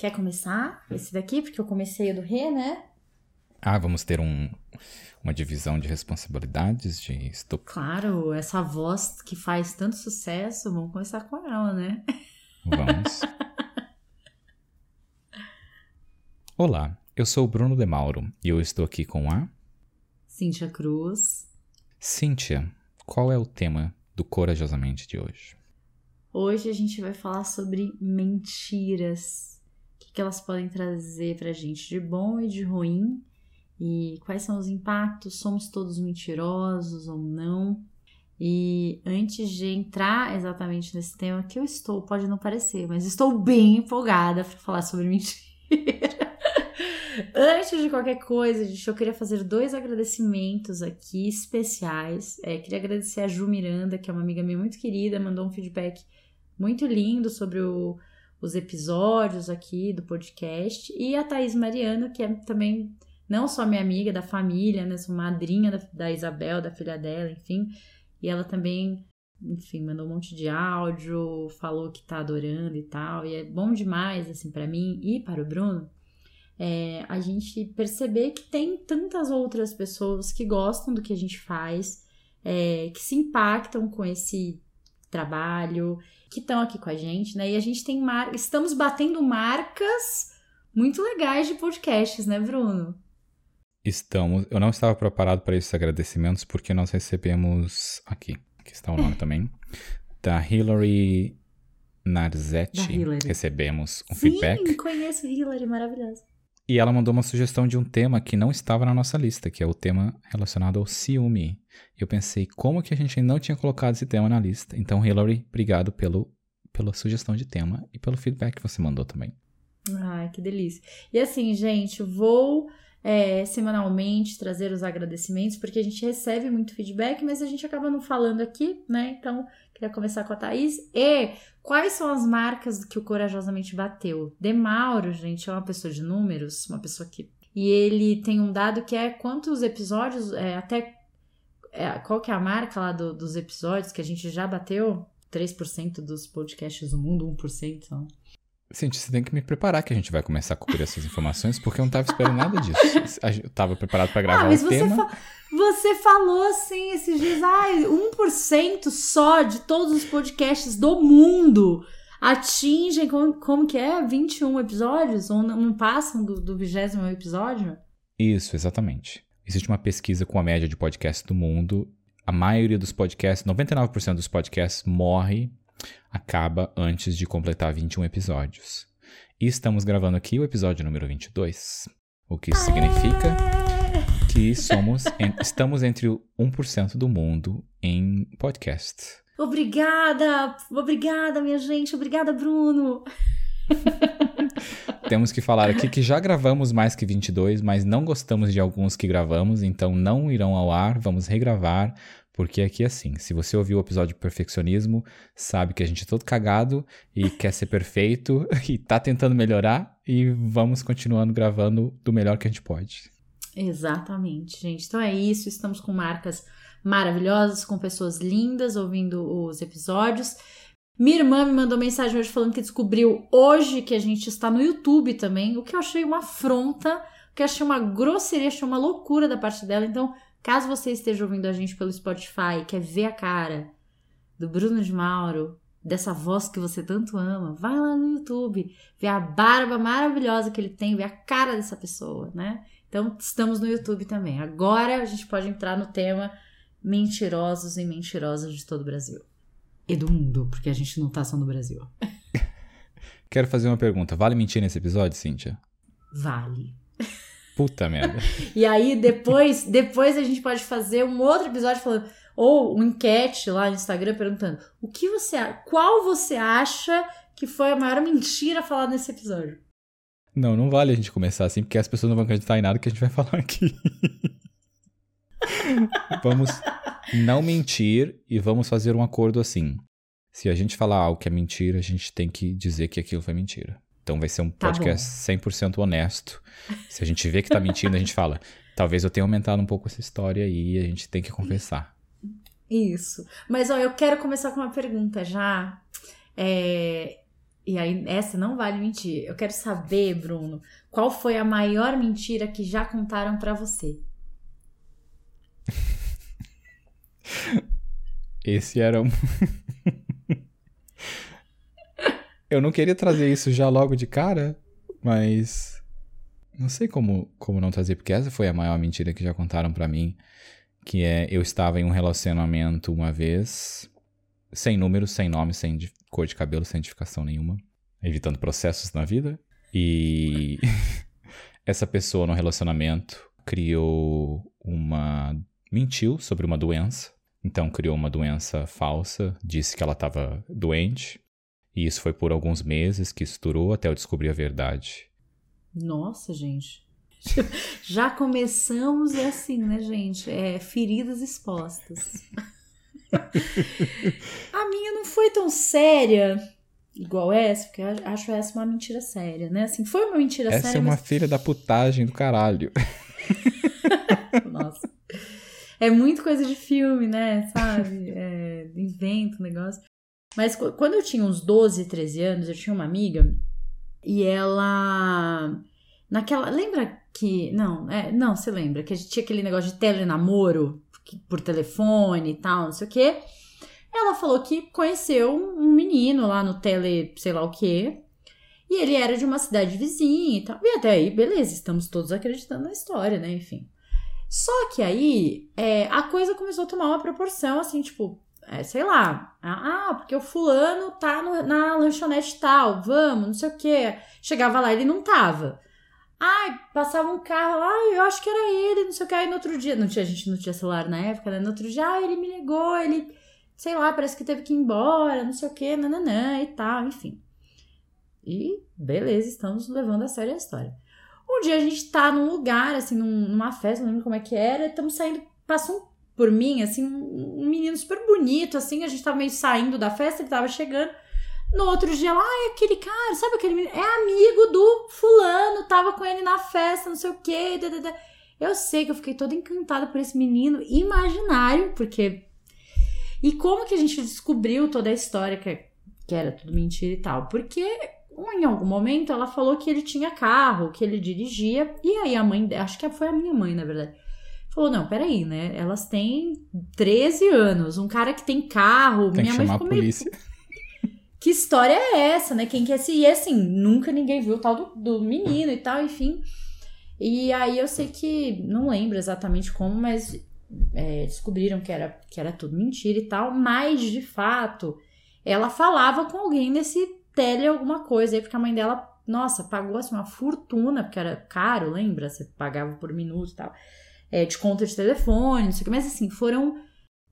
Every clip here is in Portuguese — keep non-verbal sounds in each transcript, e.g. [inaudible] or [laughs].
Quer começar esse daqui? Porque eu comecei o do Rê, né? Ah, vamos ter um, uma divisão de responsabilidades de estou... Claro, essa voz que faz tanto sucesso, vamos começar com ela, né? Vamos. [laughs] Olá, eu sou o Bruno de Mauro e eu estou aqui com a Cíntia Cruz. Cíntia, qual é o tema do Corajosamente de hoje? Hoje a gente vai falar sobre mentiras. O que, que elas podem trazer pra gente de bom e de ruim. E quais são os impactos? Somos todos mentirosos ou não? E antes de entrar exatamente nesse tema, que eu estou, pode não parecer, mas estou bem empolgada para falar sobre mentira. [laughs] Antes de qualquer coisa, gente, eu queria fazer dois agradecimentos aqui especiais. É, queria agradecer a Ju Miranda, que é uma amiga minha muito querida, mandou um feedback muito lindo sobre o, os episódios aqui do podcast. E a Thaís Mariano, que é também não só minha amiga da família, né? Sou madrinha da, da Isabel, da filha dela, enfim. E ela também enfim, mandou um monte de áudio, falou que tá adorando e tal, e é bom demais, assim, para mim e para o Bruno, é, a gente perceber que tem tantas outras pessoas que gostam do que a gente faz, é, que se impactam com esse trabalho, que estão aqui com a gente, né? E a gente tem mar... estamos batendo marcas muito legais de podcasts, né, Bruno? Estamos. Eu não estava preparado para esses agradecimentos porque nós recebemos aqui, aqui está o nome [laughs] também, da Hillary Narzetti. Da Hillary. Recebemos um Sim, feedback. conheço Hillary, maravilhosa. E ela mandou uma sugestão de um tema que não estava na nossa lista, que é o tema relacionado ao ciúme. Eu pensei, como que a gente não tinha colocado esse tema na lista? Então, Hillary, obrigado pelo, pela sugestão de tema e pelo feedback que você mandou também. Ai, que delícia. E assim, gente, vou é, semanalmente trazer os agradecimentos, porque a gente recebe muito feedback, mas a gente acaba não falando aqui, né? Então, queria começar com a Thaís. E quais são as marcas que o Corajosamente bateu? Demauro, gente, é uma pessoa de números, uma pessoa que. E ele tem um dado que é quantos episódios, é, até. É, qual que é a marca lá do- dos episódios que a gente já bateu? 3% dos podcasts do mundo, 1%. Então. Você tem que me preparar que a gente vai começar a cobrir essas informações, porque eu não estava esperando nada disso. Eu estava preparado para gravar Ah, mas o você, tema. fa- você falou assim esses dias, ai, 1% só de todos os podcasts do mundo atingem, como, como que é? 21 episódios? Ou não, não passam do, do 20 episódio? Isso, exatamente. Existe uma pesquisa com a média de podcasts do mundo. A maioria dos podcasts, 99% dos podcasts morre, acaba antes de completar 21 episódios. E estamos gravando aqui o episódio número 22. O que isso significa que somos, en- [laughs] estamos entre o 1% do mundo em podcast. Obrigada, obrigada, minha gente, obrigada, Bruno. [laughs] Temos que falar aqui que já gravamos mais que 22, mas não gostamos de alguns que gravamos, então não irão ao ar, vamos regravar, porque aqui é assim, se você ouviu o episódio de perfeccionismo, sabe que a gente é todo cagado e [laughs] quer ser perfeito [laughs] e tá tentando melhorar e vamos continuando gravando do melhor que a gente pode. Exatamente, gente. Então é isso. Estamos com marcas maravilhosas, com pessoas lindas ouvindo os episódios. Minha irmã me mandou mensagem hoje falando que descobriu hoje que a gente está no YouTube também, o que eu achei uma afronta, o que eu achei uma grosseria, achei uma loucura da parte dela. Então, caso você esteja ouvindo a gente pelo Spotify, quer ver a cara do Bruno de Mauro, dessa voz que você tanto ama, vai lá no YouTube, vê a barba maravilhosa que ele tem, vê a cara dessa pessoa, né? Então, estamos no YouTube também. Agora a gente pode entrar no tema mentirosos e mentirosas de todo o Brasil. E do mundo, porque a gente não tá só no Brasil. [laughs] Quero fazer uma pergunta, vale mentir nesse episódio, Cíntia? Vale. Puta merda. [laughs] E aí, depois, depois a gente pode fazer um outro episódio falando, ou uma enquete lá no Instagram perguntando o que você, qual você acha que foi a maior mentira falada nesse episódio? Não, não vale a gente começar assim, porque as pessoas não vão acreditar em nada que a gente vai falar aqui. [laughs] vamos não mentir e vamos fazer um acordo assim. Se a gente falar algo que é mentira, a gente tem que dizer que aquilo foi mentira. Então vai ser um Tá podcast 100% honesto. Se a gente vê que tá mentindo, a gente fala, talvez eu tenha aumentado um pouco essa história aí e a gente tem que confessar. Isso. Mas ó, eu quero começar com uma pergunta já. É, E aí, essa não vale mentir. Eu quero saber, Bruno, qual foi a maior mentira que já contaram para você? [laughs] Esse era um. [laughs] Eu não queria trazer isso já logo de cara, mas. Não sei como, como não trazer, porque essa foi a maior mentira que já contaram para mim. Que é eu estava em um relacionamento uma vez, sem número, sem nome, sem cor de cabelo, sem identificação nenhuma, evitando processos na vida. E [laughs] essa pessoa no relacionamento criou uma. mentiu sobre uma doença. Então criou uma doença falsa, disse que ela estava doente. E isso foi por alguns meses que estourou até eu descobrir a verdade. Nossa, gente. [laughs] Já começamos assim, né, gente? É, feridas expostas. [laughs] a minha não foi tão séria igual essa, porque eu acho essa uma mentira séria, né? Assim, foi uma mentira essa séria. Essa é uma mas... filha da putagem do caralho. [laughs] Nossa. É muito coisa de filme, né? Sabe? É, invento negócio. Mas quando eu tinha uns 12, 13 anos, eu tinha uma amiga e ela. Naquela. Lembra que. Não, é, não, você lembra que a gente tinha aquele negócio de telenamoro por telefone e tal, não sei o quê. Ela falou que conheceu um menino lá no tele, sei lá o quê. E ele era de uma cidade vizinha e tal. E até aí, beleza, estamos todos acreditando na história, né? Enfim. Só que aí é, a coisa começou a tomar uma proporção assim, tipo, é, sei lá, ah, porque o fulano tá no, na lanchonete tal, vamos, não sei o quê. Chegava lá, ele não tava. Ai, passava um carro lá, eu acho que era ele, não sei o que. Aí no outro dia, não tinha, a gente não tinha celular na época, né? No outro dia, ah, ele me ligou, ele, sei lá, parece que teve que ir embora, não sei o que, nananã e tal, enfim. E beleza, estamos levando a sério a história. Um dia a gente tá num lugar, assim, num, numa festa, não lembro como é que era, estamos saindo, passou por mim, assim, um, menino super bonito, assim, a gente tava meio saindo da festa, ele tava chegando. No outro dia, lá, ah, é aquele cara, sabe aquele menino? É amigo do fulano, tava com ele na festa, não sei o quê. Eu sei que eu fiquei toda encantada por esse menino imaginário, porque. E como que a gente descobriu toda a história que, que era tudo mentira e tal? Porque em algum momento ela falou que ele tinha carro, que ele dirigia, e aí a mãe, acho que foi a minha mãe, na verdade, falou: não, peraí, né? Elas têm 13 anos, um cara que tem carro, tem minha que mãe chamar a polícia. meio. [laughs] Que história é essa, né? Quem quer se. E assim, nunca ninguém viu o tal do, do menino e tal, enfim. E aí eu sei que. Não lembro exatamente como, mas é, descobriram que era, que era tudo mentira e tal. Mas, de fato, ela falava com alguém nesse tele alguma coisa aí, porque a mãe dela, nossa, pagou assim uma fortuna, porque era caro, lembra? Você pagava por minuto e tal. É, de conta de telefone, não sei o que, mas assim, foram.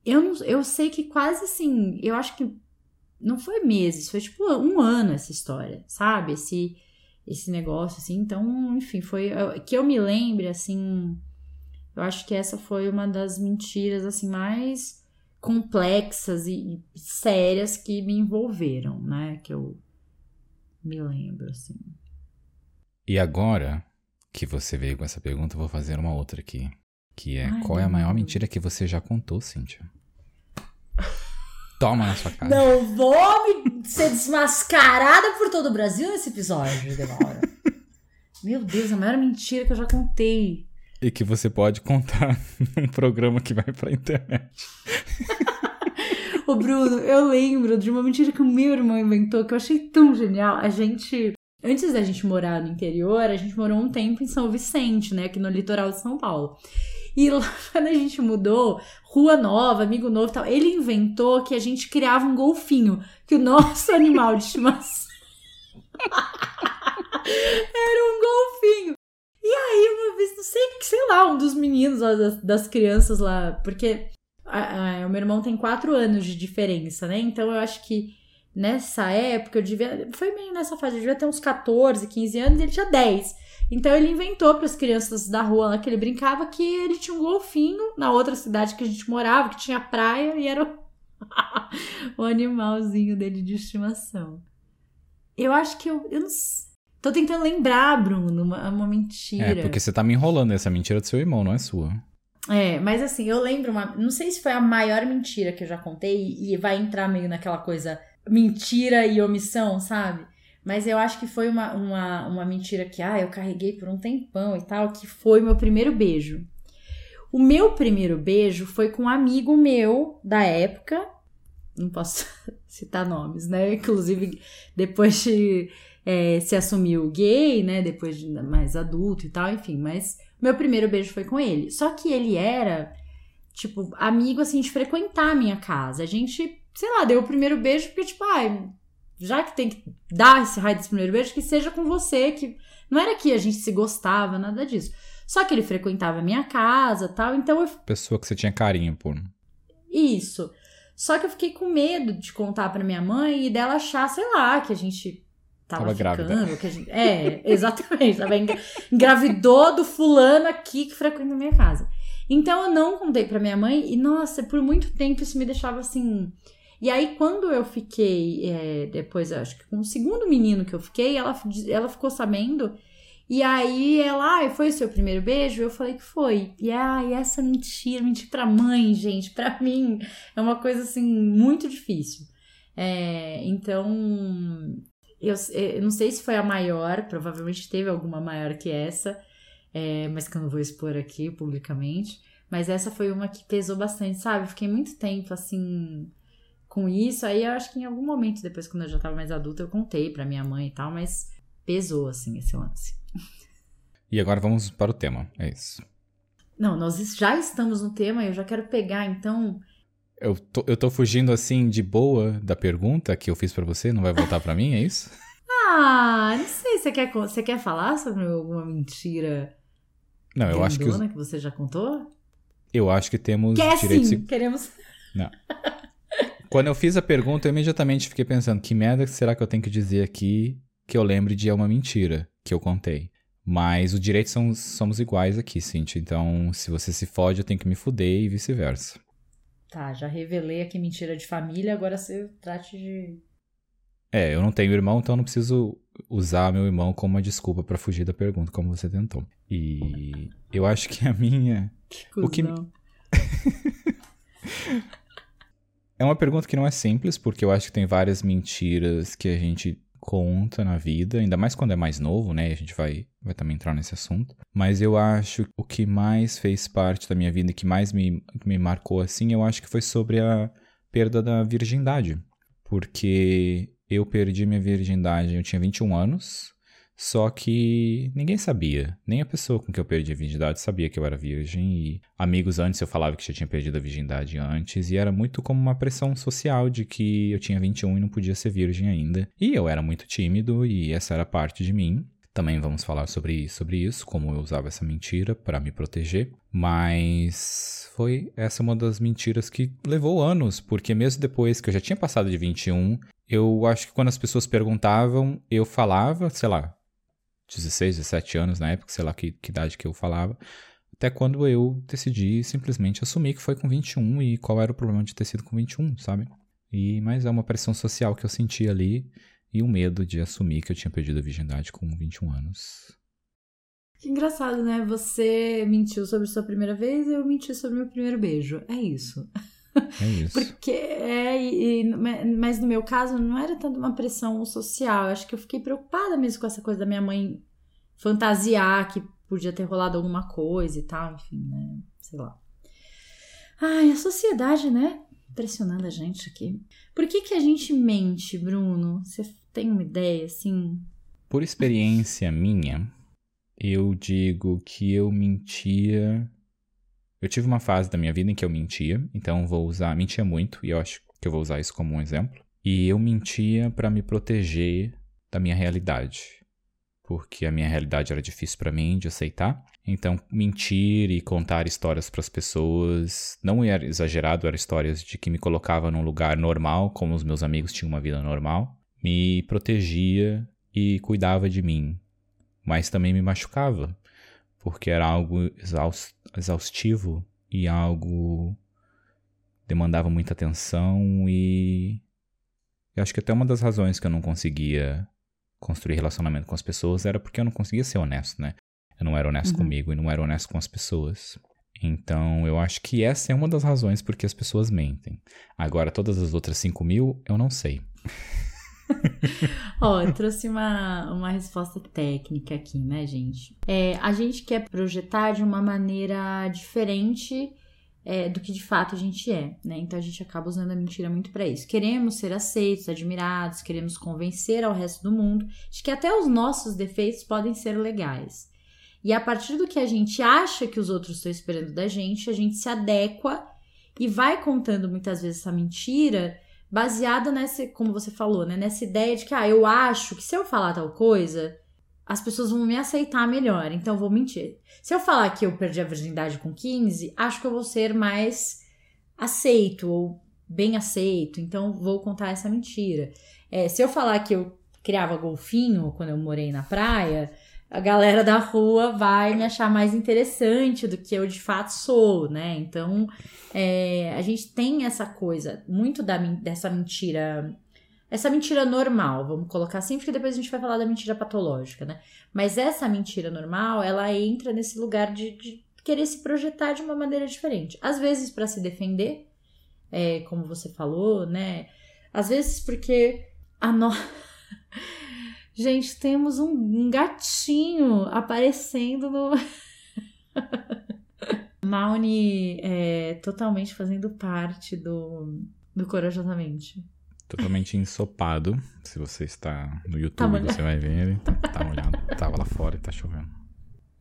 Eu, não, eu sei que quase assim, eu acho que não foi meses, foi tipo um ano essa história, sabe? Esse, esse negócio, assim. Então, enfim, foi. Que eu me lembre, assim. Eu acho que essa foi uma das mentiras, assim, mais complexas e, e sérias que me envolveram, né? Que eu me lembro, assim. E agora que você veio com essa pergunta, eu vou fazer uma outra aqui. Que é, Ai, qual é a maior mentira que você já contou, Cíntia? Toma na sua cara. Não vou me ser desmascarada por todo o Brasil nesse episódio, Demora. Meu Deus, a maior mentira que eu já contei. E que você pode contar [laughs] num programa que vai pra internet. Ô, Bruno, eu lembro de uma mentira que o meu irmão inventou que eu achei tão genial. A gente. Antes da gente morar no interior, a gente morou um tempo em São Vicente, né? Aqui no litoral de São Paulo. E lá, [laughs] quando a gente mudou, rua nova, amigo novo e tal, ele inventou que a gente criava um golfinho, que o nosso [laughs] animal de estimação [laughs] era um golfinho. E aí, uma vez, não sei, sei lá, um dos meninos das, das crianças lá, porque a- a- o meu irmão tem quatro anos de diferença, né? Então eu acho que nessa época eu devia. Foi meio nessa fase, eu devia ter uns 14, 15 anos e ele tinha 10. Então ele inventou para as crianças da rua lá que ele brincava que ele tinha um golfinho na outra cidade que a gente morava, que tinha praia e era o, [laughs] o animalzinho dele de estimação. Eu acho que eu. eu não s- Tô tentando lembrar, Bruno, uma, uma mentira. É, porque você tá me enrolando. Essa mentira é do seu irmão, não é sua. É, mas assim, eu lembro uma. Não sei se foi a maior mentira que eu já contei e vai entrar meio naquela coisa mentira e omissão, sabe? Mas eu acho que foi uma, uma, uma mentira que, ah, eu carreguei por um tempão e tal, que foi meu primeiro beijo. O meu primeiro beijo foi com um amigo meu da época, não posso [laughs] citar nomes, né? Inclusive, depois de é, se assumiu gay, né? Depois de mais adulto e tal, enfim, mas meu primeiro beijo foi com ele. Só que ele era, tipo, amigo assim, de frequentar a minha casa. A gente, sei lá, deu o primeiro beijo porque, tipo, ai, já que tem que dar esse raio desse primeiro beijo, que seja com você, que não era que a gente se gostava, nada disso. Só que ele frequentava a minha casa tal, então eu. Pessoa que você tinha carinho por. Isso. Só que eu fiquei com medo de contar pra minha mãe e dela achar, sei lá, que a gente tava, tava ficando. Grávida. Que a gente... É, [laughs] exatamente. tava engravidou do fulano aqui que frequenta a minha casa. Então eu não contei pra minha mãe e, nossa, por muito tempo isso me deixava assim. E aí, quando eu fiquei, é, depois, acho que com o segundo menino que eu fiquei, ela, ela ficou sabendo e aí ela, ah, foi o seu primeiro beijo? Eu falei que foi. E ai, essa mentira, mentir pra mãe, gente, pra mim é uma coisa assim muito difícil. É, então, eu, eu, não sei se foi a maior, provavelmente teve alguma maior que essa, é, mas que eu não vou expor aqui publicamente. Mas essa foi uma que pesou bastante, sabe? Fiquei muito tempo assim com isso. Aí eu acho que em algum momento, depois, quando eu já tava mais adulta, eu contei pra minha mãe e tal, mas pesou assim esse lance. E agora vamos para o tema, é isso. Não, nós já estamos no tema, eu já quero pegar, então. Eu tô, eu tô fugindo assim de boa da pergunta que eu fiz para você, não vai voltar para mim, é isso? [laughs] Ah, não sei, você quer, você quer falar sobre alguma mentira não, eu acho que, os... que você já contou? Eu acho que temos Quer sim, queremos... Não. [laughs] Quando eu fiz a pergunta, eu imediatamente fiquei pensando, que merda será que eu tenho que dizer aqui que eu lembre de é uma mentira que eu contei? Mas o direito são, somos iguais aqui, Cintia. Então, se você se fode, eu tenho que me fuder e vice-versa. Tá, já revelei aqui mentira de família, agora você trate de. É, eu não tenho irmão, então eu não preciso usar meu irmão como uma desculpa para fugir da pergunta, como você tentou. E eu acho que a minha. Que o que [laughs] É uma pergunta que não é simples, porque eu acho que tem várias mentiras que a gente conta na vida, ainda mais quando é mais novo, né? A gente vai, vai também entrar nesse assunto. Mas eu acho que o que mais fez parte da minha vida e que mais me, me marcou assim, eu acho que foi sobre a perda da virgindade. Porque eu perdi minha virgindade, eu tinha 21 anos, só que ninguém sabia. Nem a pessoa com que eu perdi a virgindade sabia que eu era virgem. E amigos antes eu falava que já tinha perdido a virgindade antes. E era muito como uma pressão social de que eu tinha 21 e não podia ser virgem ainda. E eu era muito tímido e essa era parte de mim. Também vamos falar sobre, sobre isso, como eu usava essa mentira para me proteger. Mas foi essa uma das mentiras que levou anos, porque mesmo depois que eu já tinha passado de 21, eu acho que quando as pessoas perguntavam, eu falava, sei lá, 16, 17 anos na época, sei lá que, que idade que eu falava, até quando eu decidi simplesmente assumir que foi com 21 e qual era o problema de ter sido com 21, sabe? E mas é uma pressão social que eu senti ali e o um medo de assumir que eu tinha perdido a virgindade com 21 anos. Que engraçado, né? Você mentiu sobre sua primeira vez e eu menti sobre meu primeiro beijo. É isso. [laughs] É isso. Porque é, e, mas no meu caso não era tanto uma pressão social. Acho que eu fiquei preocupada mesmo com essa coisa da minha mãe fantasiar que podia ter rolado alguma coisa e tal, enfim, né? Sei lá. Ai, a sociedade, né? Impressionando a gente aqui. Por que que a gente mente, Bruno? Você tem uma ideia, assim? Por experiência minha, eu digo que eu mentia eu tive uma fase da minha vida em que eu mentia, então vou usar, mentia muito, e eu acho que eu vou usar isso como um exemplo. E eu mentia para me proteger da minha realidade, porque a minha realidade era difícil para mim de aceitar. Então, mentir e contar histórias para as pessoas não era exagerado, eram histórias de que me colocava num lugar normal, como os meus amigos tinham uma vida normal, me protegia e cuidava de mim, mas também me machucava porque era algo exaustivo e algo demandava muita atenção e eu acho que até uma das razões que eu não conseguia construir relacionamento com as pessoas era porque eu não conseguia ser honesto, né? Eu não era honesto uhum. comigo e não era honesto com as pessoas. Então, eu acho que essa é uma das razões porque as pessoas mentem. Agora, todas as outras 5 mil, eu não sei. [laughs] Ó, eu trouxe uma, uma resposta técnica aqui, né, gente? É, a gente quer projetar de uma maneira diferente é, do que de fato a gente é, né? Então a gente acaba usando a mentira muito para isso. Queremos ser aceitos, admirados, queremos convencer ao resto do mundo de que até os nossos defeitos podem ser legais. E a partir do que a gente acha que os outros estão esperando da gente, a gente se adequa e vai contando muitas vezes essa mentira baseada nessa, como você falou, né, nessa ideia de que ah, eu acho que se eu falar tal coisa, as pessoas vão me aceitar melhor, então eu vou mentir. Se eu falar que eu perdi a virgindade com 15, acho que eu vou ser mais aceito ou bem aceito, então vou contar essa mentira. É, se eu falar que eu criava golfinho quando eu morei na praia, a galera da rua vai me achar mais interessante do que eu de fato sou, né? Então, é, a gente tem essa coisa muito da, dessa mentira, essa mentira normal, vamos colocar assim, porque depois a gente vai falar da mentira patológica, né? Mas essa mentira normal, ela entra nesse lugar de, de querer se projetar de uma maneira diferente. Às vezes para se defender, é, como você falou, né? Às vezes porque a nossa [laughs] Gente, temos um, gatinho aparecendo no. [laughs] Mauni é totalmente fazendo parte do, do Corajosamente. Totalmente ensopado. Se você está no YouTube, tá você vai ver ele. Tá, tá molhado. Tava lá fora e tá chovendo.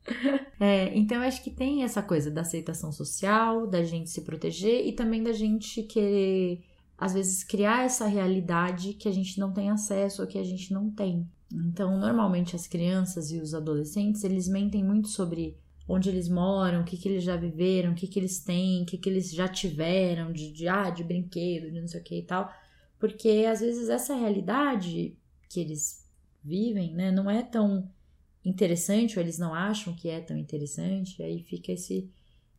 [laughs] É, então acho que tem essa coisa da aceitação social, da gente se proteger e também da gente querer, às vezes, criar essa realidade que a gente não tem acesso ou que a gente não tem. Então, normalmente as crianças e os adolescentes, eles mentem muito sobre onde eles moram, o que, que eles já viveram, o que, que eles têm, o que, que eles já tiveram de, de, ah, de brinquedo, de não sei o que e tal. Porque às vezes essa realidade que eles vivem, né, não é tão interessante, ou eles não acham que é tão interessante, aí fica esse,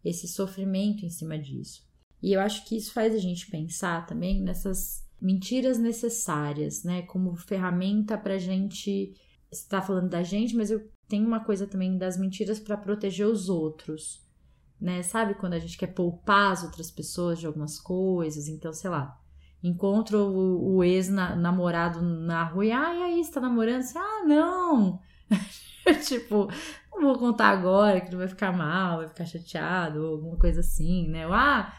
esse sofrimento em cima disso. E eu acho que isso faz a gente pensar também nessas mentiras necessárias, né? Como ferramenta para gente. está falando da gente, mas eu tenho uma coisa também das mentiras para proteger os outros, né? Sabe quando a gente quer poupar as outras pessoas de algumas coisas? Então, sei lá, encontro o, o ex-namorado na rua e, ah, e aí, você tá namorando? Você, ah, não! [laughs] tipo, não vou contar agora que não vai ficar mal, vai ficar chateado, ou alguma coisa assim, né? Ah,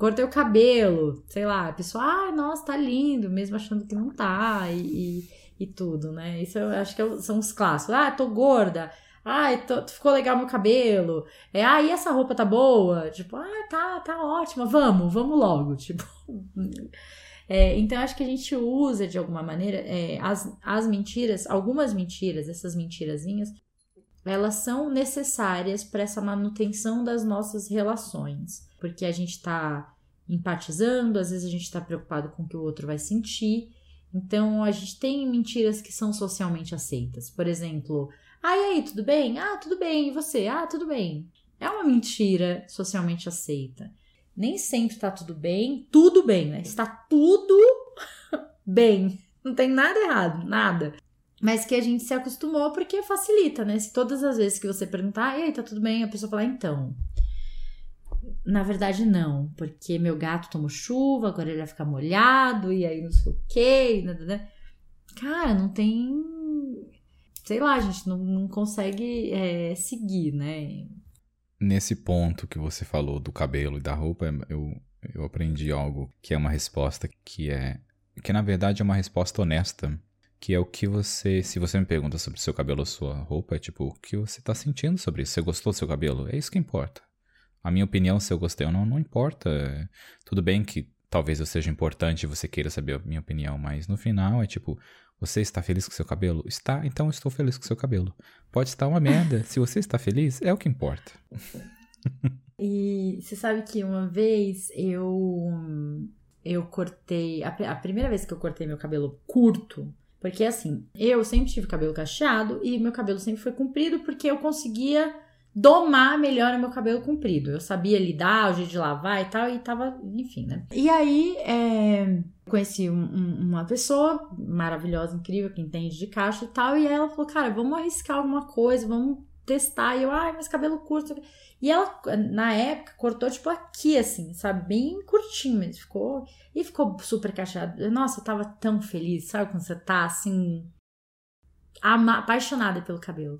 cortei o cabelo, sei lá, a pessoa, ah, nossa, tá lindo, mesmo achando que não tá, e, e, e tudo, né? Isso eu acho que é são os clássicos. Ah, tô gorda. Ah, tô, ficou legal meu cabelo. É, ah, e essa roupa tá boa? Tipo, ah, tá, tá ótima, vamos, vamos logo. [laughs] Tipo. É, então, acho que a gente usa de alguma maneira é, as, as mentiras, algumas mentiras, essas mentirazinhas, elas são necessárias para essa manutenção das nossas relações porque a gente está empatizando, às vezes a gente está preocupado com o que o outro vai sentir. Então a gente tem mentiras que são socialmente aceitas. Por exemplo, ah, e aí, tudo bem? Ah, tudo bem. E você? Ah, tudo bem. É uma mentira socialmente aceita. Nem sempre está tudo bem, tudo bem, né? Está tudo [laughs] bem. Não tem nada errado, nada. Mas que a gente se acostumou porque facilita, né? Se todas as vezes que você perguntar, e aí, tá tudo bem? A pessoa falar, então, na verdade, não, porque meu gato tomou chuva, agora ele vai ficar molhado, e aí não sei o quê. Né, né, né. Cara, não tem. Sei lá, a gente não, não consegue é, seguir, né? Nesse ponto que você falou do cabelo e da roupa, eu, eu aprendi algo que é uma resposta que é. que na verdade é uma resposta honesta. Que é o que você. Se você me pergunta sobre seu cabelo ou sua roupa, é tipo, o que você tá sentindo sobre isso? Você gostou do seu cabelo? É isso que importa. A minha opinião, se eu gostei ou não, não importa. Tudo bem que talvez eu seja importante e você queira saber a minha opinião, mas no final é tipo, você está feliz com seu cabelo? Está, então estou feliz com seu cabelo. Pode estar uma merda. [laughs] Se você está feliz, é o que importa. e você sabe que uma vez eu eu cortei a, a primeira vez que eu cortei meu cabelo curto, porque assim, eu sempre tive cabelo cacheado e meu cabelo sempre foi comprido porque eu conseguia domar melhor o meu cabelo comprido. Eu sabia lidar, o jeito de lavar e tal, e tava, enfim, né? E aí, é, conheci um, um, uma pessoa maravilhosa, incrível, que entende de caixa e tal, e ela falou, cara, vamos arriscar alguma coisa, vamos testar. E eu, ai, mas cabelo curto. E ela, na época, cortou, tipo, aqui, assim, sabe? Bem curtinho mesmo. Ficou. E ficou super cacheado. Nossa, eu tava tão feliz, sabe? Quando você tá, assim. Apaixonada pelo cabelo.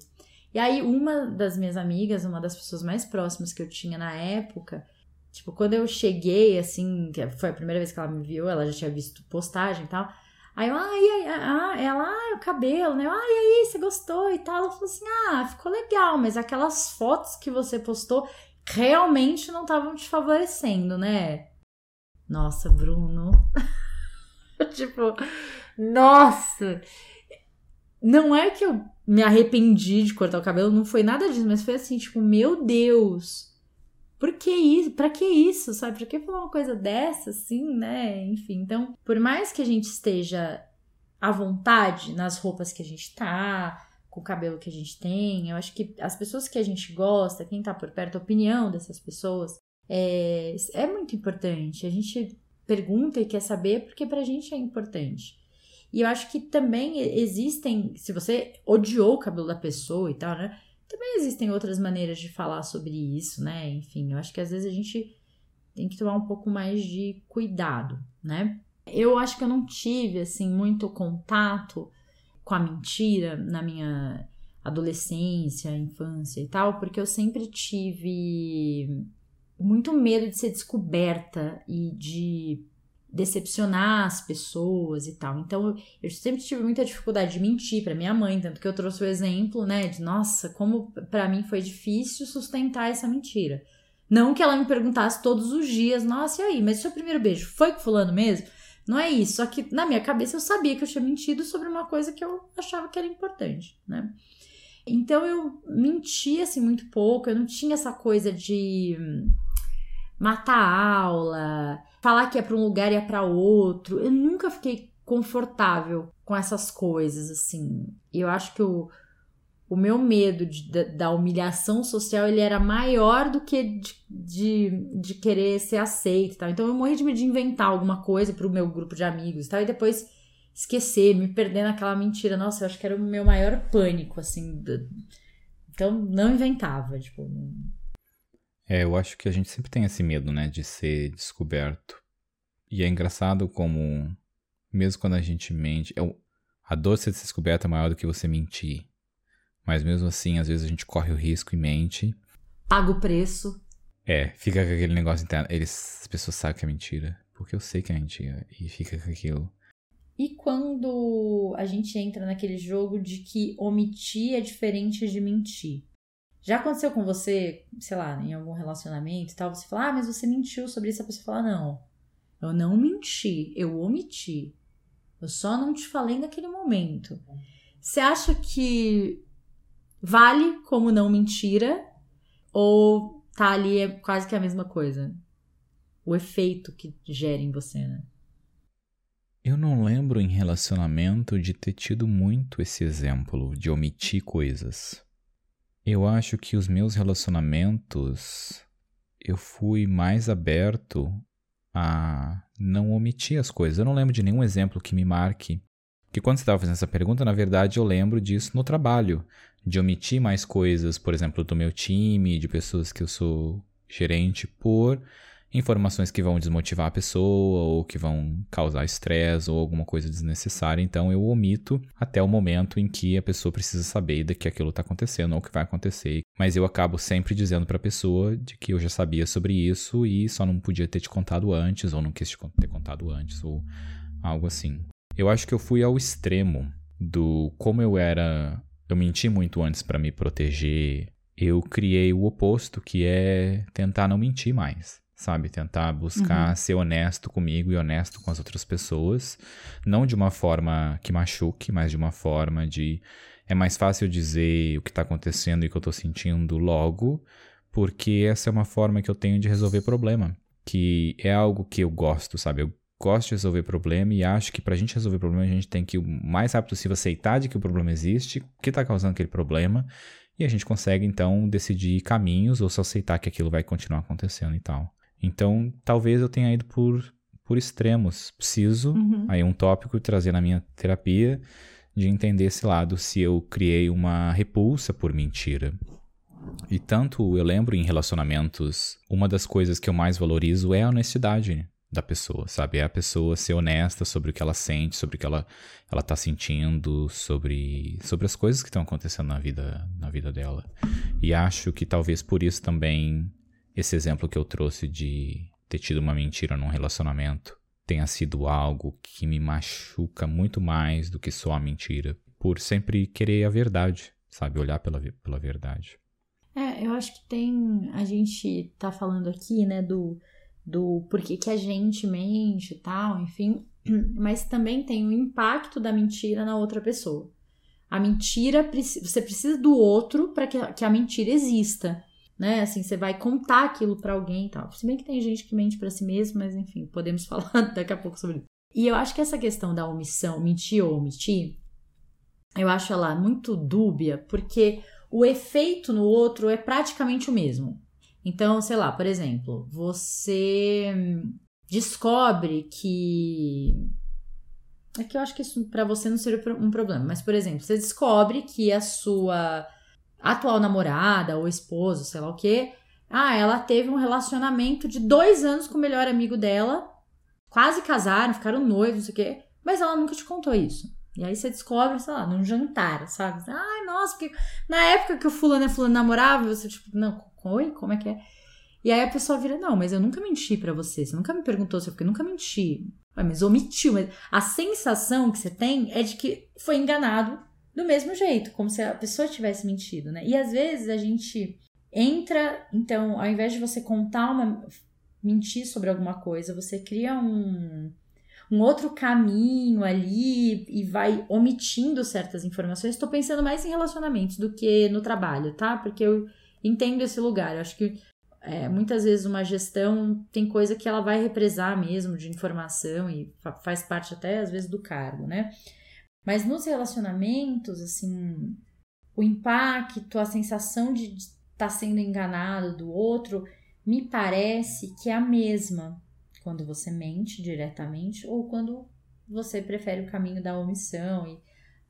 E aí, uma das minhas amigas, uma das pessoas mais próximas que eu tinha na época, tipo, quando eu cheguei, assim, que foi a primeira vez que ela me viu, ela já tinha visto postagem e tal. Aí eu, ah, e aí, ah, ela, ah, o cabelo, né? Ah, e aí, você gostou e tal? Ela falou assim: ah, ficou legal, mas aquelas fotos que você postou realmente não estavam te favorecendo, né? Nossa, Bruno. [laughs] tipo, nossa! Não é que eu me arrependi de cortar o cabelo, não foi nada disso, mas foi assim, tipo, meu Deus por que isso? Pra que isso, sabe? Pra que falar uma coisa dessa, assim, né? Enfim, então, por mais que a gente esteja à vontade nas roupas que a gente tá, com o cabelo que a gente tem, eu acho que as pessoas que a gente gosta, quem tá por perto, a opinião dessas pessoas é, é muito importante. A gente pergunta e quer saber porque pra gente é importante. E eu acho que também existem, se você odiou o cabelo da pessoa e tal, né? Também existem outras maneiras de falar sobre isso, né? Enfim, eu acho que às vezes a gente tem que tomar um pouco mais de cuidado, né? Eu acho que eu não tive, assim, muito contato com a mentira na minha adolescência, infância e tal, porque eu sempre tive muito medo de ser descoberta e de decepcionar as pessoas e tal. Então eu sempre tive muita dificuldade de mentir para minha mãe, tanto que eu trouxe o exemplo, né, de nossa, como para mim foi difícil sustentar essa mentira. Não que ela me perguntasse todos os dias, nossa, e aí, mas seu primeiro beijo foi com fulano mesmo? Não é isso, só que na minha cabeça eu sabia que eu tinha mentido sobre uma coisa que eu achava que era importante, né? Então eu mentia assim muito pouco, eu não tinha essa coisa de matar a aula, falar que é para um lugar e é para outro. Eu nunca fiquei confortável com essas coisas, assim. Eu acho que o, o meu medo de, da, da, humilhação social ele era maior do que de, de, de querer ser aceito. Tá? Então eu morri de medo de inventar alguma coisa para o meu grupo de amigos tá? e depois esquecer, me perder naquela mentira. Nossa, eu acho que era o meu maior pânico, assim. Então não inventava, tipo. É, eu acho que a gente sempre tem esse medo, né, de ser descoberto. E é engraçado como, mesmo quando a gente mente, é a dor de ser descoberta é maior do que você mentir. Mas mesmo assim, às vezes a gente corre o risco e mente. Paga o preço. É, fica com aquele negócio interno. Eles, as pessoas sabem que é mentira. Porque eu sei que é mentira. E fica com aquilo. E quando a gente entra naquele jogo de que omitir é diferente de mentir? Já aconteceu com você, sei lá, em algum relacionamento e tal, você fala, ah, mas você mentiu sobre isso, a pessoa fala, não, eu não menti, eu omiti. Eu só não te falei naquele momento. Você acha que vale como não mentira? Ou tá ali é quase que a mesma coisa? O efeito que gera em você, né? Eu não lembro em relacionamento de ter tido muito esse exemplo de omitir coisas. Eu acho que os meus relacionamentos eu fui mais aberto a não omitir as coisas. Eu não lembro de nenhum exemplo que me marque. Que quando você estava fazendo essa pergunta, na verdade eu lembro disso no trabalho, de omitir mais coisas, por exemplo, do meu time, de pessoas que eu sou gerente, por informações que vão desmotivar a pessoa ou que vão causar estresse ou alguma coisa desnecessária. Então eu omito até o momento em que a pessoa precisa saber de que aquilo está acontecendo ou que vai acontecer. Mas eu acabo sempre dizendo para a pessoa de que eu já sabia sobre isso e só não podia ter te contado antes ou não quis te ter contado antes ou algo assim. Eu acho que eu fui ao extremo do como eu era, eu menti muito antes para me proteger. Eu criei o oposto, que é tentar não mentir mais sabe? Tentar buscar uhum. ser honesto comigo e honesto com as outras pessoas. Não de uma forma que machuque, mas de uma forma de. É mais fácil dizer o que está acontecendo e o que eu estou sentindo logo, porque essa é uma forma que eu tenho de resolver problema. Que é algo que eu gosto, sabe? Eu gosto de resolver problema e acho que para a gente resolver problema a gente tem que o mais rápido possível aceitar de que o problema existe, o que está causando aquele problema, e a gente consegue então decidir caminhos ou só aceitar que aquilo vai continuar acontecendo e tal. Então, talvez eu tenha ido por, por extremos. Preciso, uhum. aí um tópico trazer na minha terapia, de entender esse lado, se eu criei uma repulsa por mentira. E tanto eu lembro em relacionamentos, uma das coisas que eu mais valorizo é a honestidade da pessoa, sabe? É a pessoa ser honesta sobre o que ela sente, sobre o que ela, ela tá sentindo, sobre, sobre as coisas que estão acontecendo na vida, na vida dela. E acho que talvez por isso também esse exemplo que eu trouxe de ter tido uma mentira num relacionamento tenha sido algo que me machuca muito mais do que só a mentira, por sempre querer a verdade, sabe? Olhar pela, pela verdade. É, eu acho que tem. A gente tá falando aqui, né, do do porquê que a gente mente e tal, enfim, [clears throat] mas também tem o impacto da mentira na outra pessoa. A mentira, você precisa do outro para que, que a mentira exista, né? Assim, você vai contar aquilo para alguém e tal. Se bem que tem gente que mente para si mesmo, mas enfim, podemos [laughs] falar daqui a pouco sobre isso. E eu acho que essa questão da omissão, mentir ou omitir, eu acho ela muito dúbia, porque o efeito no outro é praticamente o mesmo. Então, sei lá, por exemplo, você descobre que. É que eu acho que isso para você não seria um problema, mas, por exemplo, você descobre que a sua atual namorada ou esposo, sei lá o quê, ah, ela teve um relacionamento de dois anos com o melhor amigo dela, quase casaram, ficaram noivos, não sei o quê, mas ela nunca te contou isso. E aí você descobre, sei lá, num jantar, sabe? Ai, nossa, porque na época que o fulano e fulano namorava, você, tipo, não, Oi, como é que é? E aí a pessoa vira, não, mas eu nunca menti para você. Você nunca me perguntou se eu fiquei, nunca menti. Mas omitiu. Mas a sensação que você tem é de que foi enganado do mesmo jeito, como se a pessoa tivesse mentido, né? E às vezes a gente entra, então, ao invés de você contar uma. mentir sobre alguma coisa, você cria um. Um outro caminho ali e vai omitindo certas informações. Estou pensando mais em relacionamentos do que no trabalho, tá? Porque eu, entendo esse lugar. Eu acho que é, muitas vezes uma gestão tem coisa que ela vai represar mesmo de informação e faz parte até às vezes do cargo, né? Mas nos relacionamentos, assim, o impacto, a sensação de estar tá sendo enganado do outro, me parece que é a mesma quando você mente diretamente ou quando você prefere o caminho da omissão e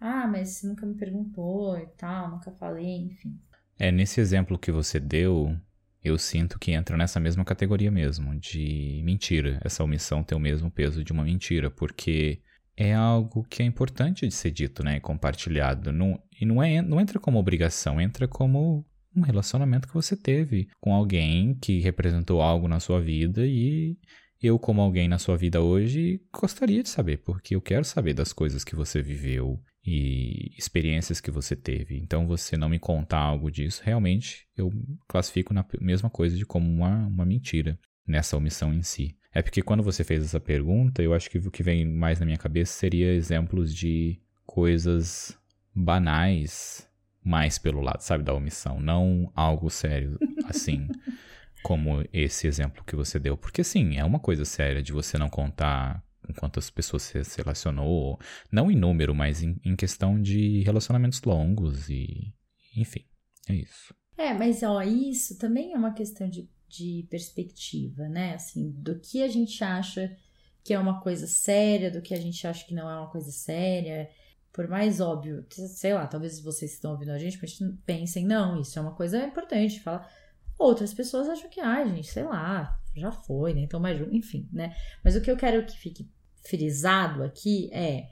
ah, mas você nunca me perguntou e tal, nunca falei, enfim. É, nesse exemplo que você deu, eu sinto que entra nessa mesma categoria mesmo, de mentira. Essa omissão tem o mesmo peso de uma mentira, porque é algo que é importante de ser dito, né? Compartilhado. Não, e não, é, não entra como obrigação, entra como um relacionamento que você teve com alguém que representou algo na sua vida e eu, como alguém na sua vida hoje, gostaria de saber, porque eu quero saber das coisas que você viveu, e experiências que você teve. Então, você não me contar algo disso, realmente eu classifico na mesma coisa de como uma, uma mentira nessa omissão em si. É porque quando você fez essa pergunta, eu acho que o que vem mais na minha cabeça seria exemplos de coisas banais, mais pelo lado, sabe, da omissão, não algo sério assim. [laughs] como esse exemplo que você deu. Porque, sim, é uma coisa séria de você não contar com quantas pessoas você se relacionou, não em número, mas em, em questão de relacionamentos longos e, enfim, é isso. É, mas ó, isso também é uma questão de, de perspectiva, né? Assim, do que a gente acha que é uma coisa séria, do que a gente acha que não é uma coisa séria. Por mais óbvio, sei lá, talvez vocês estão ouvindo a gente, mas pensem, não, isso é uma coisa importante. Fala. Outras pessoas acham que, ai, gente, sei lá, já foi, né? Então, mais enfim, né? Mas o que eu quero que fique frisado aqui é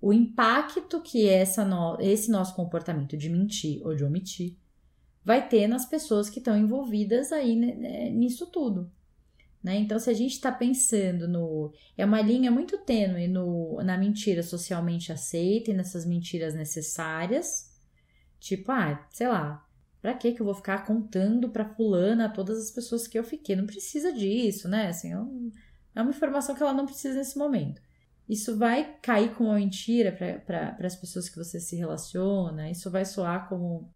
o impacto que essa no, esse nosso comportamento de mentir ou de omitir vai ter nas pessoas que estão envolvidas aí né, nisso tudo. Né? Então, se a gente está pensando no. É uma linha muito tênue no, na mentira socialmente aceita e nessas mentiras necessárias. Tipo, ah, sei lá, pra que que eu vou ficar contando pra fulana todas as pessoas que eu fiquei? Não precisa disso, né? Assim, eu, é uma informação que ela não precisa nesse momento. Isso vai cair como uma mentira para as pessoas que você se relaciona, isso vai soar como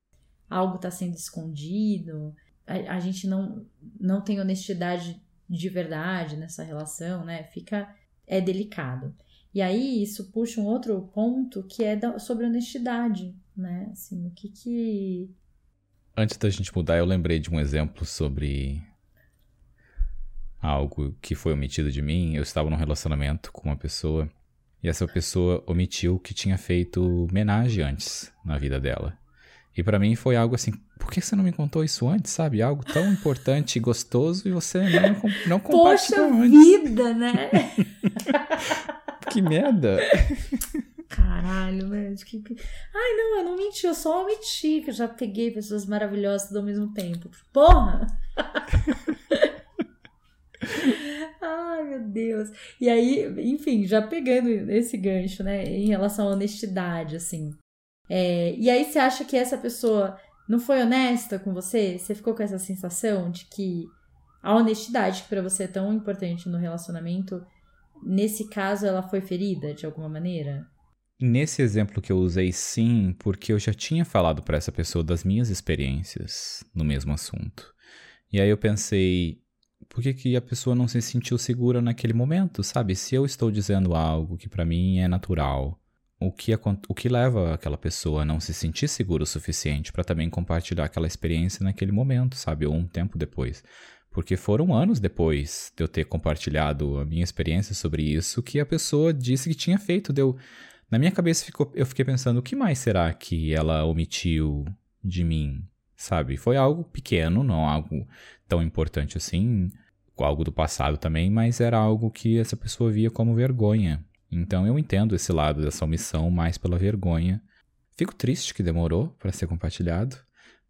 algo está sendo escondido, a, a, gente não, não tem honestidade de verdade nessa relação, né? Fica. é delicado. E aí isso puxa um outro ponto que é da, sobre honestidade, né? Assim, o que que. Antes da gente mudar, eu lembrei de um exemplo sobre algo que foi omitido de mim. Eu estava num relacionamento com uma pessoa e essa pessoa omitiu que tinha feito homenagem antes na vida dela. E para mim foi algo assim, por que você não me contou isso antes, sabe? Algo tão importante e gostoso e você não, não compartilhou Poxa antes. vida, né? [laughs] que merda. Caralho, velho. Que... Ai, não, eu não menti, eu só omiti, que eu já peguei pessoas maravilhosas ao mesmo tempo. Porra! [laughs] Ai, meu Deus. E aí, enfim, já pegando esse gancho, né, em relação à honestidade, assim. É, e aí você acha que essa pessoa não foi honesta com você? Você ficou com essa sensação de que a honestidade, que para você é tão importante no relacionamento, nesse caso ela foi ferida de alguma maneira? Nesse exemplo que eu usei, sim, porque eu já tinha falado para essa pessoa das minhas experiências no mesmo assunto. E aí eu pensei, por que, que a pessoa não se sentiu segura naquele momento, sabe? Se eu estou dizendo algo que para mim é natural, o que, o que leva aquela pessoa a não se sentir segura o suficiente para também compartilhar aquela experiência naquele momento, sabe? Ou um tempo depois. Porque foram anos depois de eu ter compartilhado a minha experiência sobre isso que a pessoa disse que tinha feito. Deu. Na minha cabeça ficou, eu fiquei pensando, o que mais será que ela omitiu de mim? Sabe? Foi algo pequeno, não algo tão importante assim, algo do passado também, mas era algo que essa pessoa via como vergonha. Então eu entendo esse lado dessa omissão mais pela vergonha. Fico triste que demorou para ser compartilhado,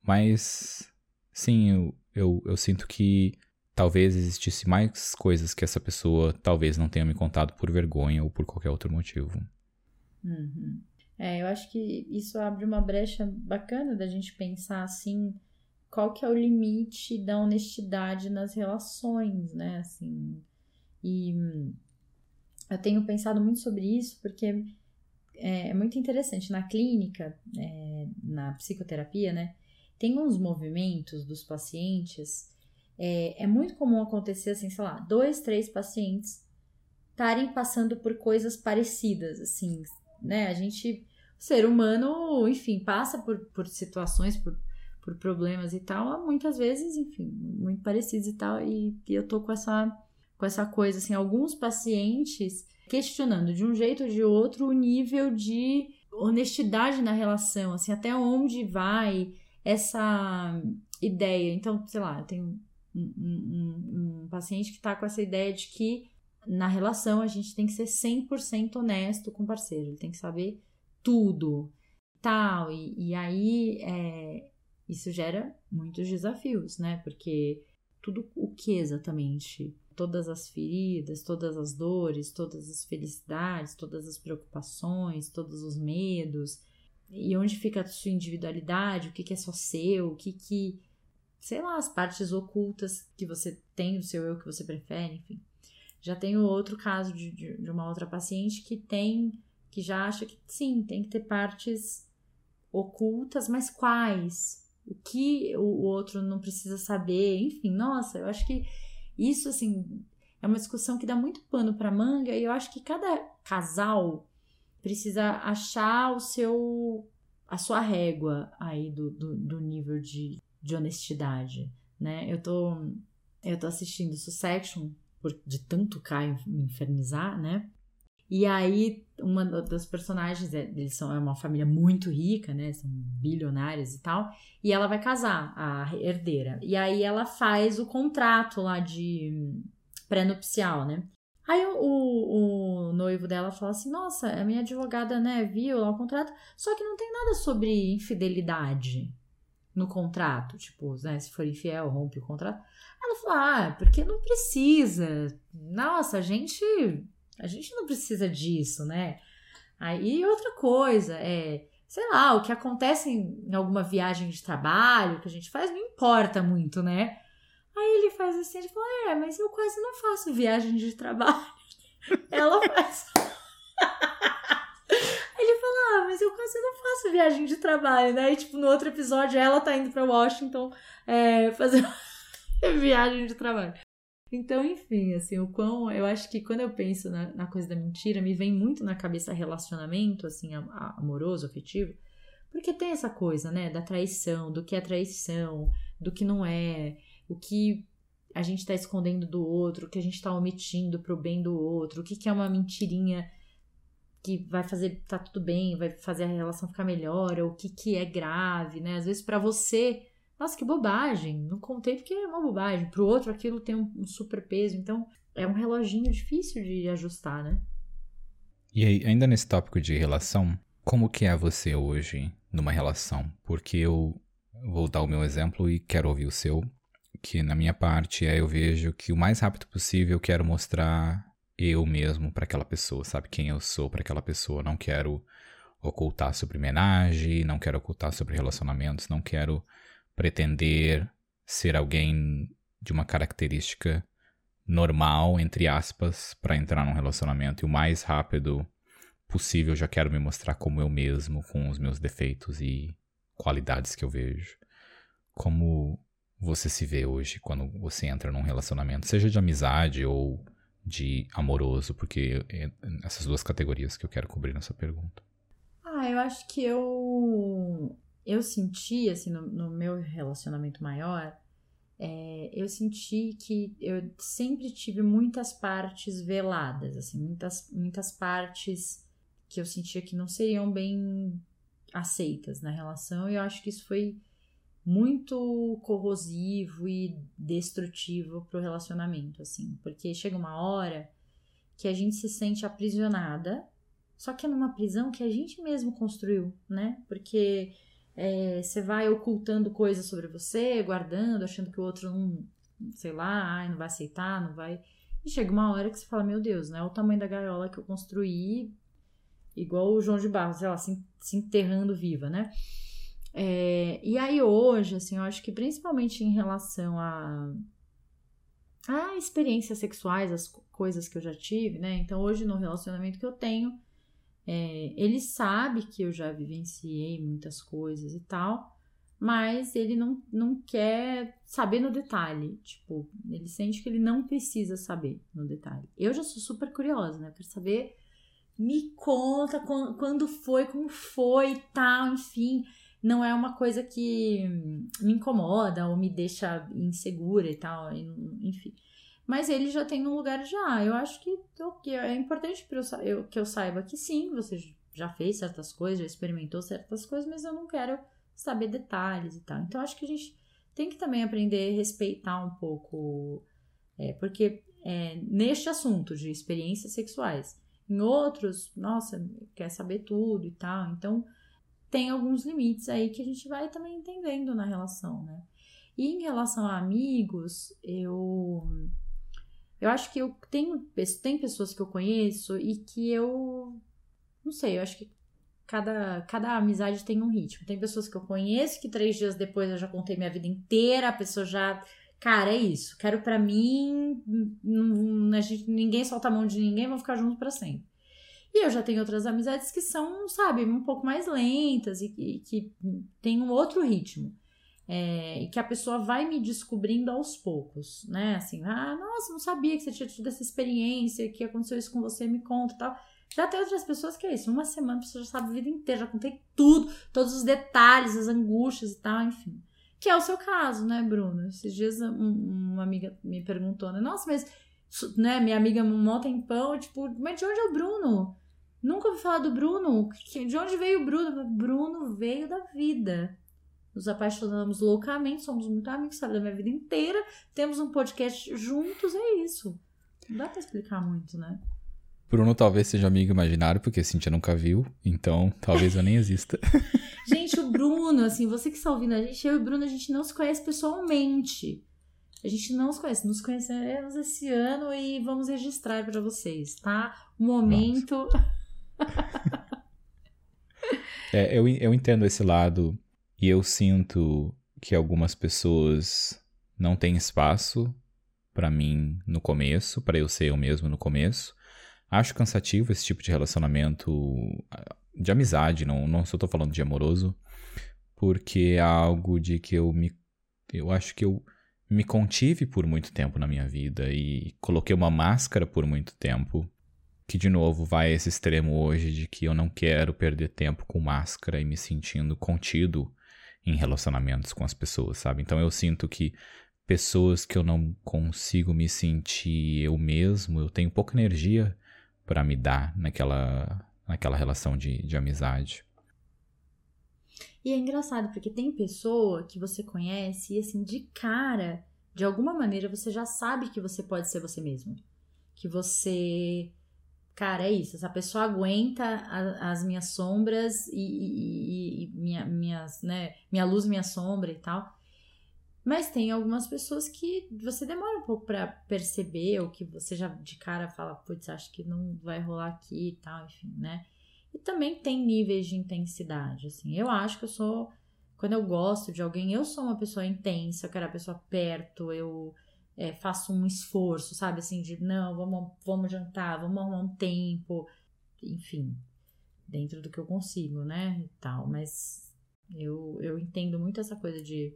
mas sim, eu, eu, eu sinto que talvez existisse mais coisas que essa pessoa talvez não tenha me contado por vergonha ou por qualquer outro motivo. Uhum. É, eu acho que isso abre uma brecha bacana da gente pensar assim, qual que é o limite da honestidade nas relações, né? Assim, e eu tenho pensado muito sobre isso porque é, é muito interessante. Na clínica, é, na psicoterapia, né? Tem uns movimentos dos pacientes. É, é muito comum acontecer assim, sei lá, dois, três pacientes estarem passando por coisas parecidas, assim, né? A gente, o ser humano, enfim, passa por, por situações, por, por problemas e tal, muitas vezes, enfim, muito parecidos e tal, e, e eu tô com essa, com essa coisa, assim, alguns pacientes questionando de um jeito ou de outro o nível de honestidade na relação, assim, até onde vai essa ideia. Então, sei lá, eu tenho um, um, um paciente que tá com essa ideia de que na relação a gente tem que ser 100% honesto com o parceiro, ele tem que saber tudo, tal, e, e aí é, isso gera muitos desafios, né? Porque tudo o que exatamente? Todas as feridas, todas as dores, todas as felicidades, todas as preocupações, todos os medos, e onde fica a sua individualidade, o que, que é só seu, o que que, sei lá, as partes ocultas que você tem do seu eu que você prefere, enfim. Já tenho outro caso de, de, de uma outra paciente que tem, que já acha que sim, tem que ter partes ocultas, mas quais? o que o outro não precisa saber, enfim, nossa, eu acho que isso assim é uma discussão que dá muito pano para manga e eu acho que cada casal precisa achar o seu a sua régua aí do, do, do nível de, de honestidade, né? Eu tô eu tô assistindo Succession por, de tanto Caio me infernizar, né? E aí, uma das personagens, é, eles são é uma família muito rica, né? São bilionários e tal. E ela vai casar, a herdeira. E aí ela faz o contrato lá de pré-nupcial, né? Aí o, o, o, noivo dela fala assim: Nossa, a minha advogada, né, viu lá o contrato, só que não tem nada sobre infidelidade no contrato. Tipo, né, se for infiel, rompe o contrato. Ela fala: Ah, porque não precisa. Nossa, a gente a gente não precisa disso, né? Aí outra coisa é, sei lá, o que acontece em alguma viagem de trabalho que a gente faz não importa muito, né? Aí ele faz assim, ele fala, é, mas eu quase não faço viagem de trabalho. [laughs] Ela faz. [laughs] ele fala, ah, mas eu quase não faço viagem de trabalho, né? E, tipo, no outro episódio ela tá indo pra Washington é, fazer [laughs] viagem de trabalho. Então, enfim, assim, o quão. Eu acho que quando eu penso na, na coisa da mentira, me vem muito na cabeça relacionamento, assim, amoroso, afetivo. Porque tem essa coisa, né, da traição, do que é traição, do que não é, o que a gente tá escondendo do outro, o que a gente tá omitindo pro bem do outro, o que, que é uma mentirinha que vai fazer tá tudo bem, vai fazer a relação ficar melhor, ou o que que é grave, né? Às vezes para você, nossa, que bobagem, não contei porque é uma bobagem, pro outro aquilo tem um, super peso, então é um reloginho difícil de ajustar, né? E aí, ainda nesse tópico de relação, como que é você hoje numa relação? Porque eu vou dar o meu exemplo e quero ouvir o seu, que na minha parte é eu vejo que o mais rápido possível eu quero mostrar eu mesmo para aquela pessoa, sabe? Quem eu sou para aquela pessoa, não quero ocultar sobre homenagem, não quero ocultar sobre relacionamentos, não quero pretender ser alguém de uma característica normal, entre aspas, para entrar num relacionamento. E o mais rápido possível, já quero me mostrar como eu mesmo, com os meus defeitos e qualidades que eu vejo. Como você se vê hoje quando você entra num relacionamento, seja de amizade ou de amoroso, porque é essas duas categorias que eu quero cobrir nessa pergunta. Ah, eu acho que eu eu senti assim no, no meu relacionamento maior é, eu senti que eu sempre tive muitas partes veladas, assim, muitas, muitas partes que eu sentia que não seriam bem aceitas na relação, e eu acho que isso foi muito corrosivo e destrutivo pro relacionamento, assim, porque chega uma hora que a gente se sente aprisionada, só que é numa prisão que a gente mesmo construiu, né? Porque é, você vai ocultando coisas sobre você, guardando, achando que o outro não, sei lá, ai, não vai aceitar, não vai. E chega uma hora que você fala, meu Deus, né? O tamanho da gaiola que eu construí, igual o João de Barros, sei lá, se, se enterrando viva, né? É, e aí hoje, assim, eu acho que principalmente em relação a, a experiências sexuais, as coisas que eu já tive, né? Então hoje no relacionamento que eu tenho, é, ele sabe que eu já vivenciei muitas coisas e tal, mas ele não, não quer saber no detalhe. Tipo, ele sente que ele não precisa saber no detalhe. Eu já sou super curiosa, né? Eu quero saber, me conta quando foi, como foi e tal, enfim. Não é uma coisa que me incomoda ou me deixa insegura e tal, enfim. Mas ele já tem um lugar já. Eu acho que, que é importante eu, eu, que eu saiba que sim, você já fez certas coisas, já experimentou certas coisas, mas eu não quero saber detalhes e tal. Então acho que a gente tem que também aprender a respeitar um pouco, é, porque é, neste assunto de experiências sexuais, em outros, nossa, quer saber tudo e tal. Então tem alguns limites aí que a gente vai também entendendo na relação, né? E em relação a amigos, eu eu acho que eu tenho tem pessoas que eu conheço e que eu não sei, eu acho que cada, cada amizade tem um ritmo. Tem pessoas que eu conheço que três dias depois eu já contei minha vida inteira, a pessoa já. Cara, é isso. Quero para mim. A gente, ninguém solta a mão de ninguém, vão ficar juntos para sempre. E eu já tenho outras amizades que são, sabe, um pouco mais lentas e, e que tem um outro ritmo. É, e que a pessoa vai me descobrindo aos poucos, né? Assim, ah, nossa, não sabia que você tinha tido essa experiência, que aconteceu isso com você, me conta e tal. Já tem outras pessoas que é isso, uma semana a pessoa já sabe a vida inteira, já contei tudo, todos os detalhes, as angústias e tal, enfim. Que é o seu caso, né, Bruno? Esses dias um, uma amiga me perguntou, né? Nossa, mas, né, minha amiga um tempão, tipo, mas de onde é o Bruno? Nunca ouvi falar do Bruno. De onde veio o Bruno? Bruno veio da vida nos apaixonamos loucamente, somos muito amigos, sabe, da minha vida inteira. Temos um podcast juntos, é isso. Não dá pra explicar muito, né? Bruno talvez seja amigo imaginário, porque a Cintia nunca viu, então talvez eu nem exista. [laughs] gente, o Bruno, assim, você que está ouvindo a gente, eu e o Bruno, a gente não se conhece pessoalmente. A gente não se conhece, nos conhecemos esse ano e vamos registrar para vocês, tá? Um momento. [laughs] é, eu, eu entendo esse lado e eu sinto que algumas pessoas não têm espaço para mim no começo, para eu ser eu mesmo no começo. Acho cansativo esse tipo de relacionamento de amizade, não, não só tô falando de amoroso, porque é algo de que eu me. Eu acho que eu me contive por muito tempo na minha vida e coloquei uma máscara por muito tempo. Que de novo vai a esse extremo hoje de que eu não quero perder tempo com máscara e me sentindo contido em relacionamentos com as pessoas, sabe? Então eu sinto que pessoas que eu não consigo me sentir eu mesmo, eu tenho pouca energia para me dar naquela naquela relação de, de amizade. E é engraçado, porque tem pessoa que você conhece e, assim, de cara, de alguma maneira, você já sabe que você pode ser você mesmo. Que você. Cara, é isso. Essa pessoa aguenta a, as minhas sombras e, e, e, minha, minhas, né, minha luz, minha sombra e tal. Mas tem algumas pessoas que você demora um pouco para perceber, ou que você já de cara fala, putz, acho que não vai rolar aqui e tal, enfim, né? E também tem níveis de intensidade, assim. Eu acho que eu sou. Quando eu gosto de alguém, eu sou uma pessoa intensa, eu quero a pessoa perto, eu é, faço um esforço, sabe? Assim, de não, vamos, vamos jantar, vamos arrumar um tempo, enfim, dentro do que eu consigo, né? E tal. Mas eu, eu entendo muito essa coisa de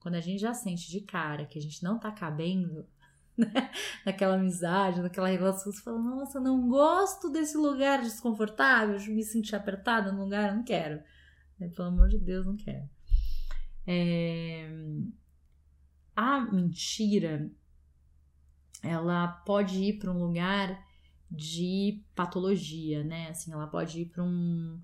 quando a gente já sente de cara que a gente não tá cabendo, [laughs] né? naquela amizade, naquela relação, você fala, nossa, não gosto desse lugar desconfortável, de me sentir apertada no lugar, não quero. Né? Pelo amor de Deus, não quero. É... A mentira, ela pode ir para um lugar de patologia, né? Assim, ela pode ir para um,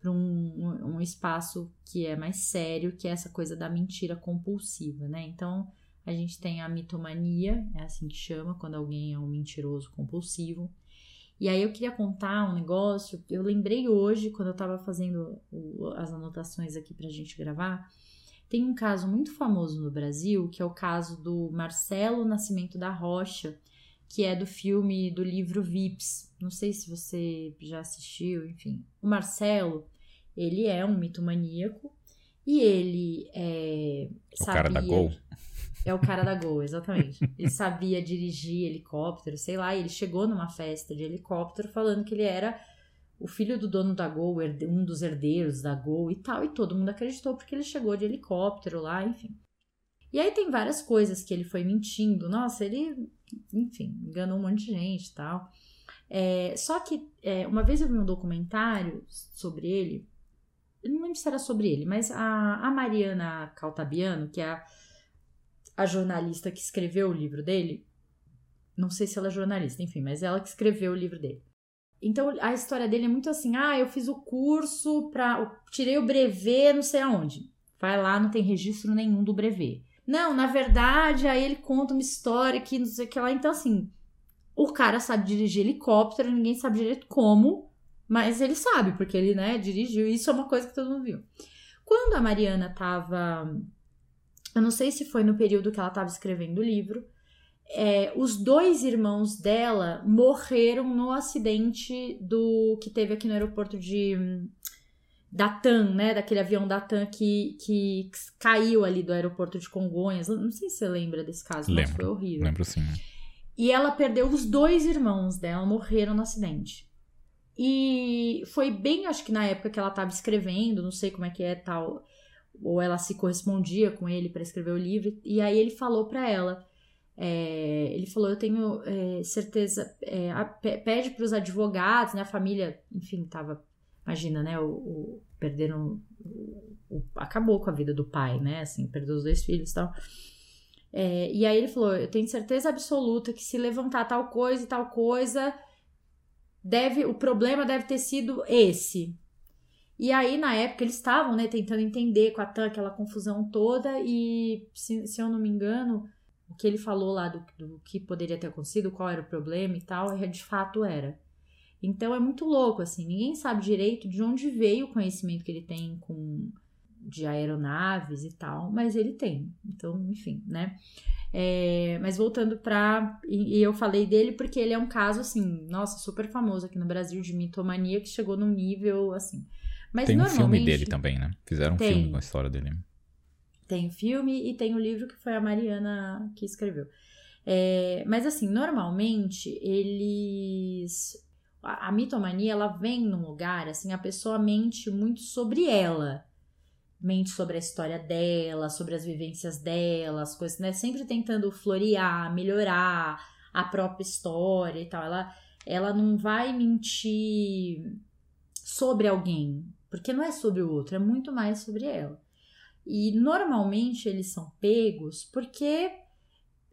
para um, um espaço que é mais sério, que é essa coisa da mentira compulsiva, né? Então, a gente tem a mitomania, é assim que chama, quando alguém é um mentiroso compulsivo. E aí eu queria contar um negócio, eu lembrei hoje, quando eu estava fazendo as anotações aqui para a gente gravar, tem um caso muito famoso no Brasil, que é o caso do Marcelo Nascimento da Rocha, que é do filme do livro Vips. Não sei se você já assistiu, enfim. O Marcelo, ele é um mitomaníaco e ele é. O sabia... cara da Gol. É o cara da Gol, exatamente. Ele sabia dirigir helicóptero, sei lá, e ele chegou numa festa de helicóptero falando que ele era o filho do dono da Gol, um dos herdeiros da Gol e tal, e todo mundo acreditou porque ele chegou de helicóptero lá, enfim. E aí tem várias coisas que ele foi mentindo. Nossa, ele, enfim, enganou um monte de gente e tal. É, só que é, uma vez eu vi um documentário sobre ele, eu não lembro se era sobre ele, mas a, a Mariana Caltabiano, que é a a jornalista que escreveu o livro dele, não sei se ela é jornalista, enfim, mas ela que escreveu o livro dele. Então a história dele é muito assim: ah, eu fiz o curso para. tirei o brevet, não sei aonde. Vai lá, não tem registro nenhum do brevet. Não, na verdade, aí ele conta uma história que não sei o que lá. Então, assim, o cara sabe dirigir helicóptero, ninguém sabe direito como, mas ele sabe, porque ele, né, dirigiu. Isso é uma coisa que todo mundo viu. Quando a Mariana tava eu não sei se foi no período que ela estava escrevendo o livro, é, os dois irmãos dela morreram no acidente do que teve aqui no aeroporto de da TAM, né? Daquele avião da TAM que, que caiu ali do aeroporto de Congonhas. Não sei se você lembra desse caso, lembro, mas foi horrível. Lembro sim. E ela perdeu os dois irmãos dela, morreram no acidente. E foi bem, acho que na época que ela estava escrevendo, não sei como é que é tal ou ela se correspondia com ele para escrever o livro, e aí ele falou para ela. É, ele falou: Eu tenho é, certeza, é, a, pede para os advogados, né? A família, enfim, tava. Imagina, né? O, o perderam. O, o, acabou com a vida do pai, né? Assim, perdeu os dois filhos e tal. É, e aí ele falou: Eu tenho certeza absoluta que se levantar tal coisa e tal coisa, deve, o problema deve ter sido esse. E aí, na época, eles estavam, né, tentando entender com a TAM aquela confusão toda, e se, se, eu não me engano, o que ele falou lá do, do que poderia ter acontecido, qual era o problema e tal, é, de fato era. Então é muito louco, assim, ninguém sabe direito de onde veio o conhecimento que ele tem com de aeronaves e tal, mas ele tem. Então, enfim, né? É, mas voltando para e, e, eu falei dele porque ele é um caso assim, nossa, super famoso aqui no Brasil de mitomania que chegou num nível assim. Mas tem um filme dele também, né? Fizeram um tem, filme com a história dele. Tem o filme e tem o livro que foi a Mariana que escreveu. É, mas assim, normalmente eles. A, a mitomania ela vem num lugar, assim, a pessoa mente muito sobre ela. Mente sobre a história dela, sobre as vivências dela, as coisas, né? Sempre tentando florear, melhorar a própria história e tal. Ela, ela não vai mentir sobre alguém. Porque não é sobre o outro, é muito mais sobre ela. E normalmente eles são pegos porque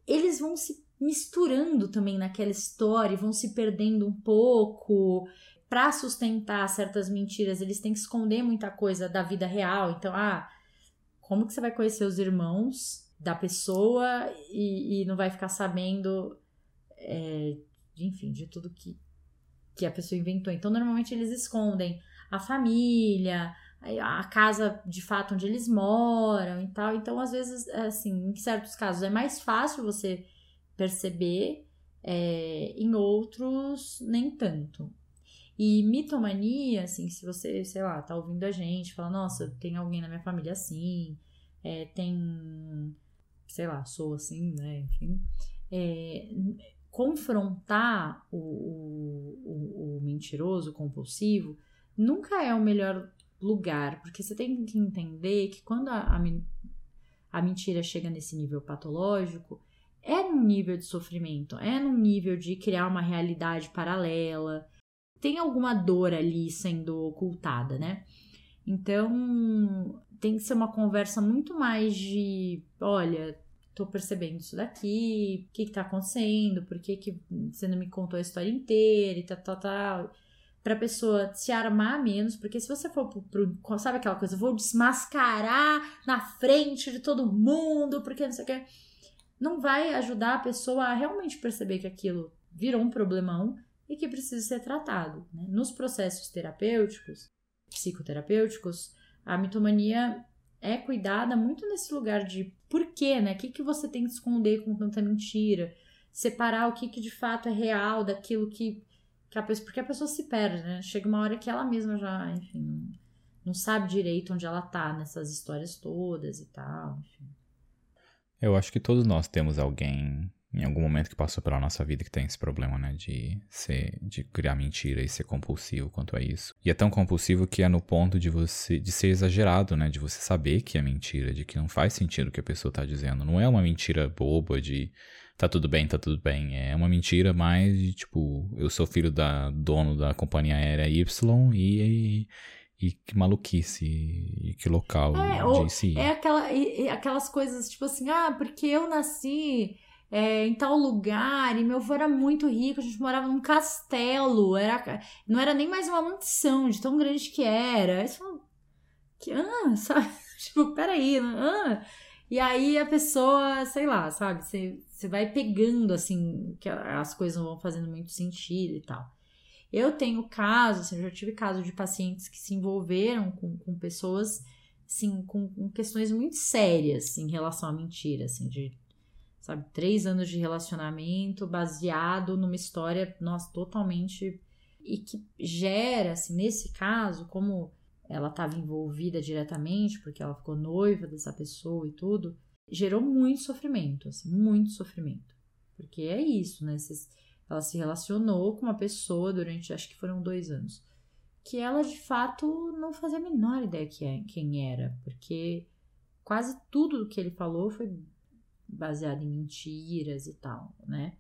eles vão se misturando também naquela história, vão se perdendo um pouco para sustentar certas mentiras, eles têm que esconder muita coisa da vida real. Então, ah, como que você vai conhecer os irmãos da pessoa e, e não vai ficar sabendo, é, enfim, de tudo que, que a pessoa inventou? Então, normalmente eles escondem a família, a casa de fato onde eles moram e tal. Então, às vezes, assim, em certos casos é mais fácil você perceber, é, em outros, nem tanto. E mitomania, assim, se você, sei lá, tá ouvindo a gente, fala, nossa, tem alguém na minha família assim, é, tem, sei lá, sou assim, né, enfim. É, confrontar o, o, o, o mentiroso, compulsivo, nunca é o melhor lugar, porque você tem que entender que quando a, a, a mentira chega nesse nível patológico, é num nível de sofrimento, é num nível de criar uma realidade paralela, tem alguma dor ali sendo ocultada, né? Então, tem que ser uma conversa muito mais de, olha, tô percebendo isso daqui, o que que tá acontecendo, por que que você não me contou a história inteira e tal, tal, tal. Pra pessoa se armar menos, porque se você for pro, pro sabe aquela coisa, vou desmascarar na frente de todo mundo, porque não sei o que, não vai ajudar a pessoa a realmente perceber que aquilo virou um problemão e que precisa ser tratado. Né? Nos processos terapêuticos, psicoterapêuticos, a mitomania é cuidada muito nesse lugar de por quê, né? O que, que você tem que esconder com tanta mentira? Separar o que, que de fato é real daquilo que, que a pessoa. Porque a pessoa se perde, né? Chega uma hora que ela mesma já, enfim, não, sabe direito onde ela tá nessas histórias todas e tal, enfim. Eu acho que todos nós temos alguém em algum momento que passou pela nossa vida que tem esse problema, né? De ser, de criar mentira e ser compulsivo quanto a isso. E é tão compulsivo que é no ponto de você, de ser exagerado, né? De você saber que é mentira, de que não faz sentido o que a pessoa tá dizendo. Não é uma mentira boba de tá tudo bem, tá tudo bem. É uma mentira mais de tipo, eu sou filho da dono da companhia aérea Y e, e que maluquice, e que local é, ou É aquela, e, aquelas coisas tipo assim, ah, porque eu nasci é, em tal lugar, e meu avô era muito rico, a gente morava num castelo, era, não era nem mais uma mansão, de tão grande que era. Aí você fala, que, ah, sabe? [laughs] tipo, peraí, ah. E aí a pessoa, sei lá, sabe? Você, você vai pegando, assim, que as coisas não vão fazendo muito sentido e tal. Eu tenho casos, assim, eu já tive casos de pacientes que se envolveram com, com pessoas, assim, com, com questões muito sérias em relação à mentira, assim, de sabe? Três anos de relacionamento baseado numa história, nossa, totalmente. E que gera, assim, nesse caso, como ela estava envolvida diretamente, porque ela ficou noiva dessa pessoa e tudo, gerou muito sofrimento, assim, muito sofrimento. Porque é isso, né? Ela se relacionou com uma pessoa durante, acho que foram dois anos, que ela de fato não fazia a menor ideia é, quem era, porque quase tudo que ele falou foi baseado em mentiras e tal, né?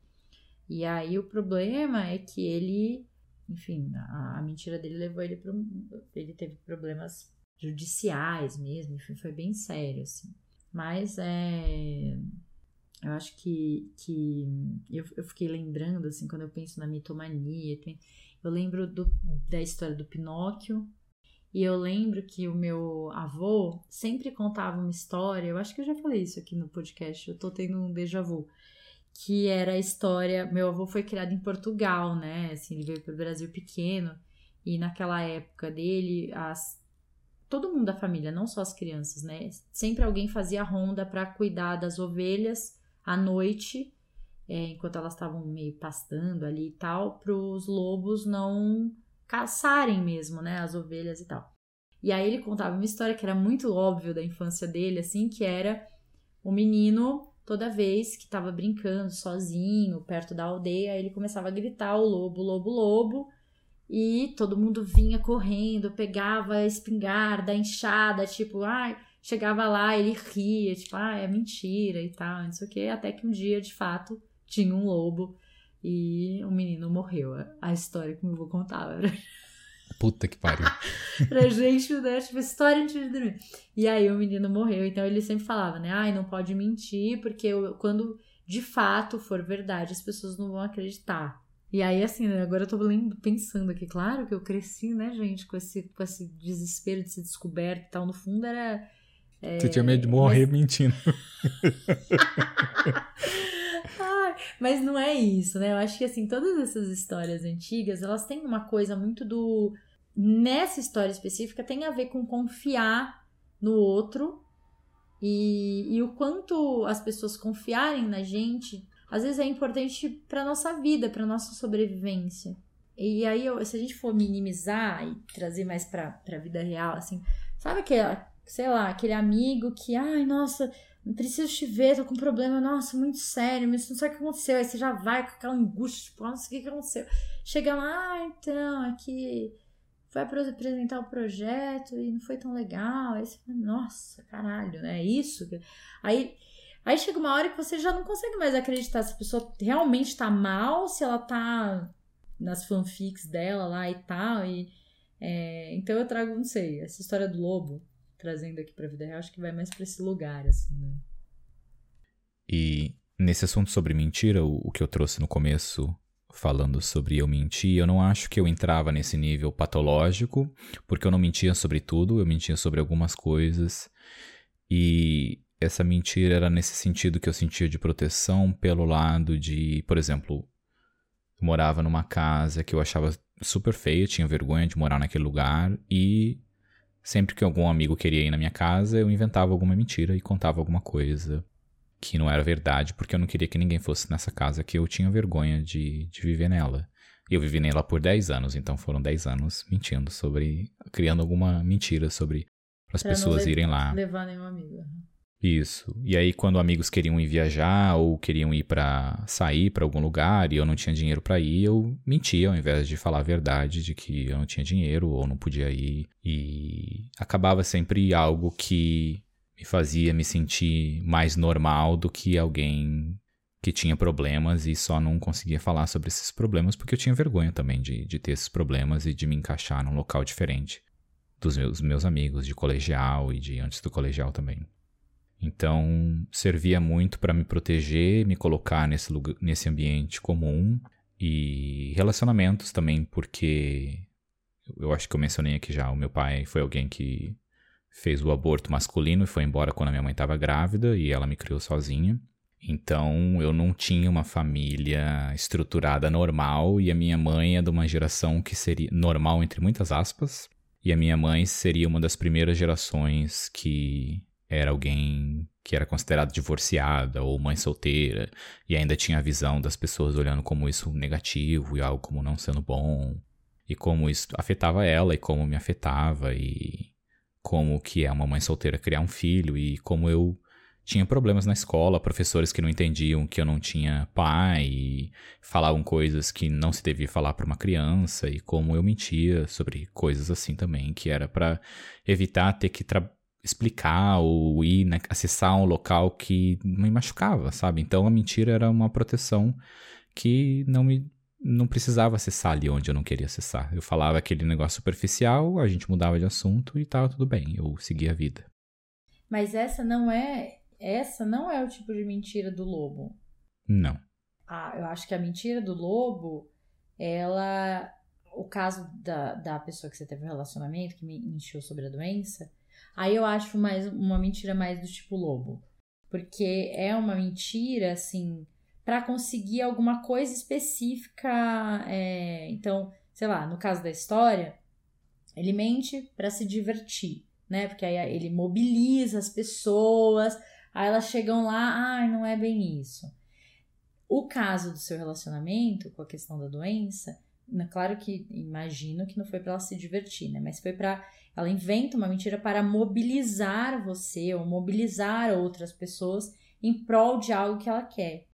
E aí o problema é que ele, enfim, a, a mentira dele levou ele para ele teve problemas judiciais mesmo, enfim, foi bem sério assim. Mas é eu acho que, que eu, eu fiquei lembrando, assim, quando eu penso na mitomania, eu lembro do, da história do Pinóquio, e eu lembro que o meu avô sempre contava uma história, eu acho que eu já falei isso aqui no podcast, eu tô tendo um déjà vu, que era a história, meu avô foi criado em Portugal, né? Assim, ele veio para o Brasil pequeno e naquela época dele, as todo mundo da família, não só as crianças, né? Sempre alguém fazia ronda para cuidar das ovelhas à noite, é, enquanto elas estavam meio pastando ali e tal, para os lobos não caçarem mesmo, né, as ovelhas e tal. E aí ele contava uma história que era muito óbvio da infância dele, assim, que era o menino toda vez que estava brincando sozinho perto da aldeia, ele começava a gritar o lobo, lobo, lobo, e todo mundo vinha correndo, pegava a espingarda, a enxada, tipo, ai, chegava lá, ele ria, tipo, ah, é mentira e tal, não sei o que, até que um dia, de fato, tinha um lobo e o menino morreu. A história que eu vou contar. [laughs] Puta que pariu. [laughs] pra gente, né? Tipo, história antes de dormir. E aí o menino morreu. Então ele sempre falava, né? Ai, não pode mentir, porque eu, quando de fato for verdade, as pessoas não vão acreditar. E aí, assim, né, agora eu tô pensando aqui, claro que eu cresci, né, gente, com esse, com esse desespero de ser descoberto e tal. No fundo era. É, Você tinha medo de morrer mas... mentindo. [laughs] Mas não é isso, né? Eu acho que, assim, todas essas histórias antigas, elas têm uma coisa muito do. Nessa história específica, tem a ver com confiar no outro e, e o quanto as pessoas confiarem na gente às vezes é importante para nossa vida, para nossa sobrevivência. E aí, se a gente for minimizar e trazer mais para a vida real, assim, sabe aquele, sei lá, aquele amigo que, ai, nossa, não preciso te ver, tô com um problema, nossa, muito sério, mas não sabe o que aconteceu. Aí você já vai com aquela angústia, tipo, nossa, o que, que aconteceu? Chega lá, ah, então, aqui foi apresentar o projeto e não foi tão legal. Aí você fala, nossa, caralho, né? É isso? Aí Aí chega uma hora que você já não consegue mais acreditar se a pessoa realmente tá mal, se ela tá nas fanfics dela lá e tal. E, é, então eu trago, não sei, essa história do lobo, trazendo aqui pra vida real, acho que vai mais pra esse lugar, assim, né? E nesse assunto sobre mentira, o, o que eu trouxe no começo falando sobre eu mentir, eu não acho que eu entrava nesse nível patológico, porque eu não mentia sobre tudo, eu mentia sobre algumas coisas. E essa mentira era nesse sentido que eu sentia de proteção pelo lado de, por exemplo, eu morava numa casa que eu achava super feia, tinha vergonha de morar naquele lugar e sempre que algum amigo queria ir na minha casa, eu inventava alguma mentira e contava alguma coisa que não era verdade, porque eu não queria que ninguém fosse nessa casa que eu tinha vergonha de, de viver nela. Eu vivi nela por 10 anos, então foram 10 anos mentindo sobre. criando alguma mentira sobre as pessoas irem lá. Levar nenhum amigo. Isso. E aí, quando amigos queriam ir viajar ou queriam ir para sair para algum lugar e eu não tinha dinheiro para ir, eu mentia ao invés de falar a verdade de que eu não tinha dinheiro ou não podia ir. E acabava sempre algo que me fazia me sentir mais normal do que alguém que tinha problemas e só não conseguia falar sobre esses problemas porque eu tinha vergonha também de, de ter esses problemas e de me encaixar num local diferente dos meus, meus amigos de colegial e de antes do colegial também. Então, servia muito para me proteger, me colocar nesse, lugar, nesse ambiente comum e relacionamentos também, porque eu acho que eu mencionei aqui já, o meu pai foi alguém que fez o aborto masculino e foi embora quando a minha mãe estava grávida e ela me criou sozinha. Então eu não tinha uma família estruturada normal e a minha mãe é de uma geração que seria normal entre muitas aspas. E a minha mãe seria uma das primeiras gerações que era alguém que era considerado divorciada ou mãe solteira e ainda tinha a visão das pessoas olhando como isso negativo e algo como não sendo bom e como isso afetava ela e como me afetava e como que é uma mãe solteira criar um filho e como eu tinha problemas na escola, professores que não entendiam que eu não tinha pai e falavam coisas que não se devia falar para uma criança e como eu mentia sobre coisas assim também, que era para evitar ter que explicar ou ir né, acessar um local que me machucava, sabe? Então a mentira era uma proteção que não me não precisava acessar ali onde eu não queria acessar. Eu falava aquele negócio superficial, a gente mudava de assunto e tava tudo bem, eu seguia a vida. Mas essa não é essa não é o tipo de mentira do lobo. Não. Ah, eu acho que a mentira do lobo, ela o caso da, da pessoa que você teve um relacionamento que me mentiu sobre a doença, Aí eu acho mais uma mentira mais do tipo lobo. Porque é uma mentira, assim, para conseguir alguma coisa específica. É... Então, sei lá, no caso da história, ele mente para se divertir, né? Porque aí ele mobiliza as pessoas, aí elas chegam lá, ai, ah, não é bem isso. O caso do seu relacionamento com a questão da doença, claro que imagino que não foi para ela se divertir, né? Mas foi para ela inventa uma mentira para mobilizar você ou mobilizar outras pessoas em prol de algo que ela quer.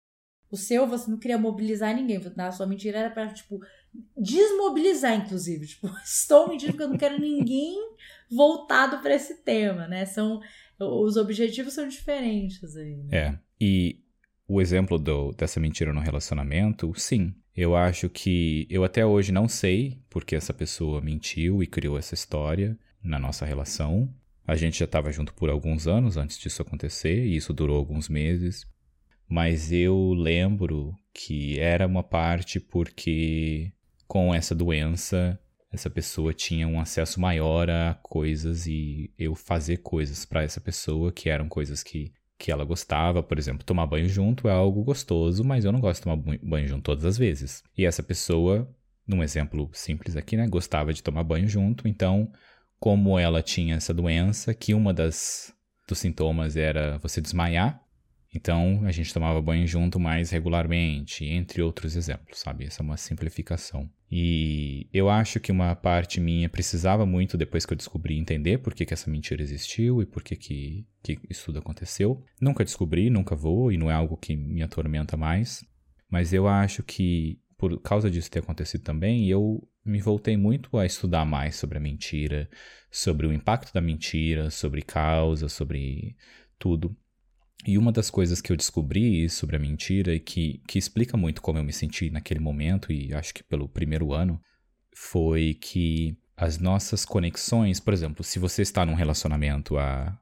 O seu, você não queria mobilizar ninguém. A sua mentira era para, tipo, desmobilizar, inclusive. [laughs] Tipo, estou mentindo porque eu não quero ninguém voltado para esse tema, né? São, os objetivos são diferentes aí. Né? É. E o exemplo do, dessa mentira no relacionamento, sim. Eu acho que eu até hoje não sei porque essa pessoa mentiu e criou essa história na nossa relação. A gente já estava junto por alguns anos antes disso acontecer, e isso durou alguns meses. Mas eu lembro que era uma parte porque com essa doença essa pessoa tinha um acesso maior a coisas e eu fazer coisas para essa pessoa que eram coisas que, que ela gostava. Por exemplo, tomar banho junto é algo gostoso, mas eu não gosto de tomar banho junto todas as vezes. E essa pessoa, num exemplo simples aqui, né, gostava de tomar banho junto, então, como ela tinha essa doença, que uma das dos sintomas era você desmaiar, então a gente tomava banho junto mais regularmente, entre outros exemplos, sabe? Essa é uma simplificação. E eu acho que uma parte minha precisava muito, depois que eu descobri, entender por que, que essa mentira existiu e por que, que, que isso tudo aconteceu. Nunca descobri, nunca vou, e não é algo que me atormenta mais. Mas eu acho que, por causa disso ter acontecido também, eu me voltei muito a estudar mais sobre a mentira, sobre o impacto da mentira, sobre causa, sobre tudo. E uma das coisas que eu descobri sobre a mentira e que, que explica muito como eu me senti naquele momento, e acho que pelo primeiro ano, foi que as nossas conexões, por exemplo, se você está num relacionamento há,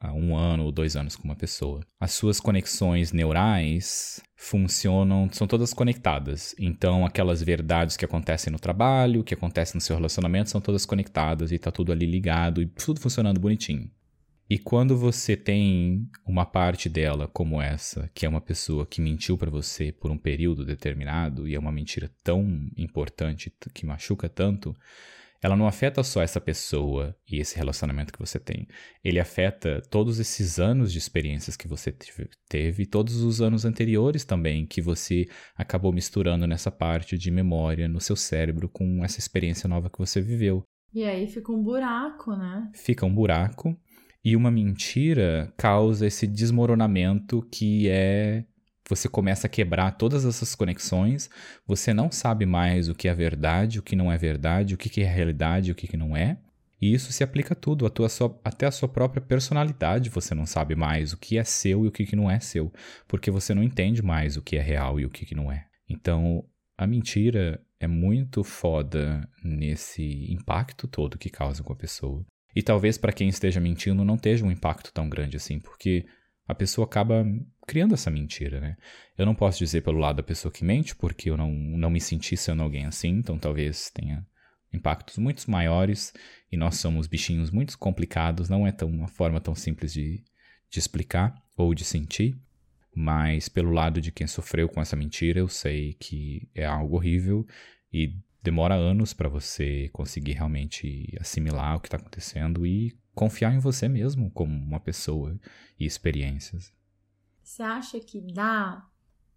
há um ano ou dois anos com uma pessoa, as suas conexões neurais funcionam, são todas conectadas. Então, aquelas verdades que acontecem no trabalho, que acontecem no seu relacionamento, são todas conectadas e está tudo ali ligado e tudo funcionando bonitinho. E quando você tem uma parte dela como essa, que é uma pessoa que mentiu para você por um período determinado e é uma mentira tão importante que machuca tanto, ela não afeta só essa pessoa e esse relacionamento que você tem. Ele afeta todos esses anos de experiências que você teve, todos os anos anteriores também que você acabou misturando nessa parte de memória no seu cérebro com essa experiência nova que você viveu. E aí fica um buraco, né? Fica um buraco e uma mentira causa esse desmoronamento que é você começa a quebrar todas essas conexões, você não sabe mais o que é verdade, o que não é verdade, o que é realidade, o que não é. E isso se aplica a tudo, a tua, até a sua própria personalidade. Você não sabe mais o que é seu e o que não é seu, porque você não entende mais o que é real e o que não é. Então, a mentira é muito foda nesse impacto todo que causa com a pessoa. E talvez para quem esteja mentindo não esteja um impacto tão grande assim, porque a pessoa acaba criando essa mentira, né? Eu não posso dizer pelo lado da pessoa que mente, porque eu não, não me senti sendo alguém assim, então talvez tenha impactos muito maiores e nós somos bichinhos muito complicados, não é tão, uma forma tão simples de, de explicar ou de sentir, mas pelo lado de quem sofreu com essa mentira, eu sei que é algo horrível e demora anos para você conseguir realmente assimilar o que está acontecendo e confiar em você mesmo como uma pessoa e experiências. Você acha que dá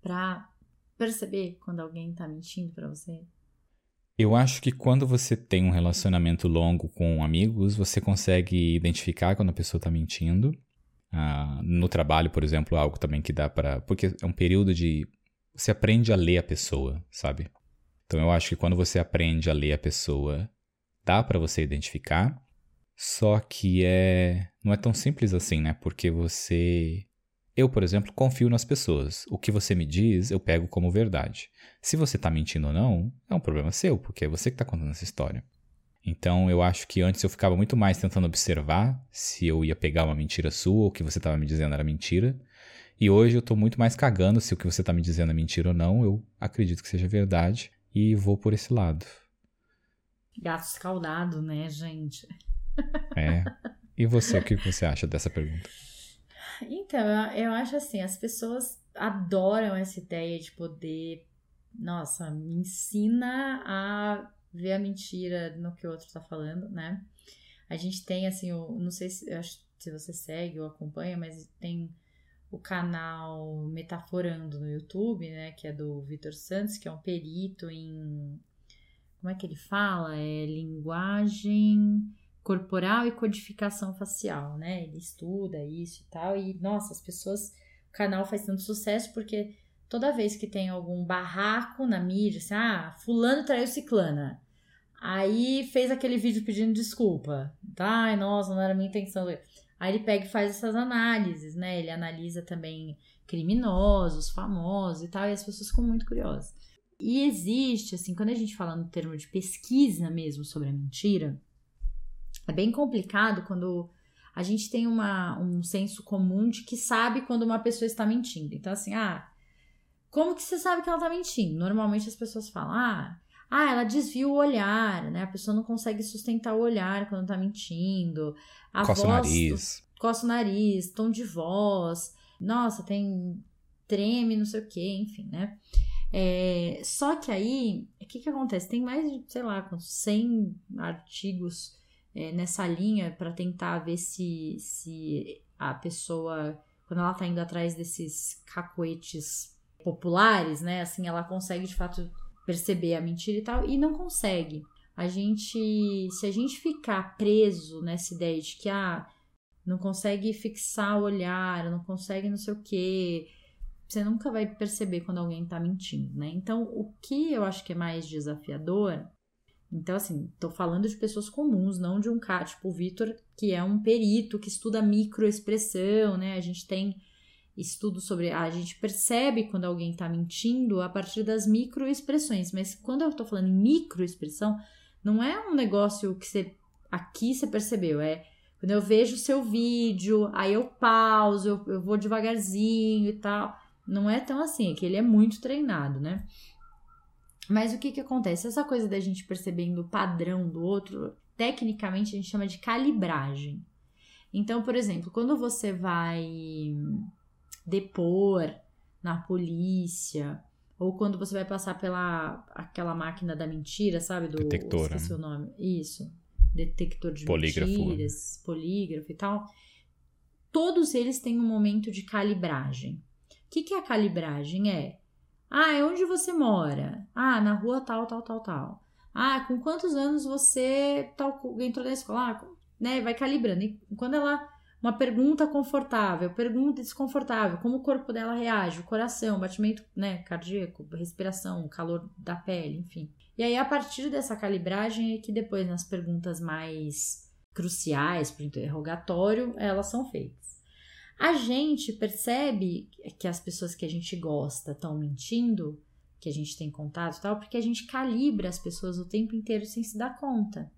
para perceber quando alguém está mentindo para você? Eu acho que quando você tem um relacionamento longo com amigos, você consegue identificar quando a pessoa está mentindo. Ah, no trabalho, por exemplo, algo também que dá para. Porque é um período de. Você aprende a ler a pessoa, sabe? Então eu acho que quando você aprende a ler a pessoa, dá para você identificar. Só que é não é tão simples assim, né? Porque você eu, por exemplo, confio nas pessoas. O que você me diz, eu pego como verdade. Se você está mentindo ou não, é um problema seu, porque é você que está contando essa história. Então, eu acho que antes eu ficava muito mais tentando observar se eu ia pegar uma mentira sua ou o que você estava me dizendo era mentira. E hoje eu estou muito mais cagando se o que você está me dizendo é mentira ou não. Eu acredito que seja verdade e vou por esse lado. Gato escaldado, né, gente? É. E você, o que você acha dessa pergunta? Então, eu acho assim, as pessoas adoram essa ideia de poder, nossa, me ensina a ver a mentira no que o outro tá falando, né? A gente tem assim, o, não sei se, se você segue ou acompanha, mas tem o canal Metaforando no YouTube, né, que é do Vitor Santos, que é um perito em como é que ele fala? É linguagem corporal e codificação facial, né? Ele estuda isso e tal e nossa, as pessoas, o canal faz tanto sucesso porque toda vez que tem algum barraco na mídia, assim, ah, fulano traiu ciclana. Aí fez aquele vídeo pedindo desculpa. Ai, nossa, não era minha intenção. Aí ele pega e faz essas análises, né? Ele analisa também criminosos, famosos e tal, e as pessoas ficam muito curiosas. E existe, assim, quando a gente fala no termo de pesquisa mesmo sobre a mentira, é bem complicado quando a gente tem uma, um senso comum de que sabe quando uma pessoa está mentindo. Então, assim, ah, Como que você sabe que ela tá mentindo? Normalmente as pessoas falam, ah, ah, ela desvia o olhar, né? A pessoa não consegue sustentar o olhar quando tá mentindo. A Coça o voz, nariz. coça o nariz, tom de voz, nossa, tem treme, não sei o que, enfim, né? É, só que aí, o que que acontece? Tem mais de, sei lá, quantos 100 artigos é, nessa linha para tentar ver se, se a pessoa, quando ela tá indo atrás desses cacoetes populares, né, assim, ela consegue de fato perceber a mentira e tal, e não consegue. A gente, se a gente ficar preso nessa ideia de que, ah, não consegue fixar o olhar, não consegue não sei o quê, você nunca vai perceber quando alguém tá mentindo, né? Então, o que eu acho que é mais desafiador então, assim, tô falando de pessoas comuns, não de um cara, tipo o Vitor, que é um perito que estuda microexpressão, né? A gente tem estudo sobre. A gente percebe quando alguém tá mentindo a partir das microexpressões, mas quando eu tô falando em microexpressão, não é um negócio que você. Aqui você percebeu, é quando eu vejo o seu vídeo, aí eu pauso, eu, eu vou devagarzinho e tal. Não é tão assim, é que ele é muito treinado, né? Mas o que que acontece? Essa coisa da gente percebendo o padrão do outro, tecnicamente a gente chama de calibragem. Então, por exemplo, quando você vai depor na polícia, ou quando você vai passar pela aquela máquina da mentira, sabe? Do Detector. Esqueci né? o nome. Isso. Detector de Polígrafo. mentiras, polígrafo e tal. Todos eles têm um momento de calibragem. O que, que é a calibragem? É ah, é onde você mora? Ah, na rua tal, tal, tal, tal. Ah, com quantos anos você tal, entrou na escola? Ah, né, vai calibrando. E quando ela. Uma pergunta confortável, pergunta desconfortável, como o corpo dela reage, o coração, batimento né, cardíaco, respiração, calor da pele, enfim. E aí, a partir dessa calibragem, é que depois, nas perguntas mais cruciais para o interrogatório, elas são feitas. A gente percebe que as pessoas que a gente gosta estão mentindo, que a gente tem contato e tal, porque a gente calibra as pessoas o tempo inteiro sem se dar conta.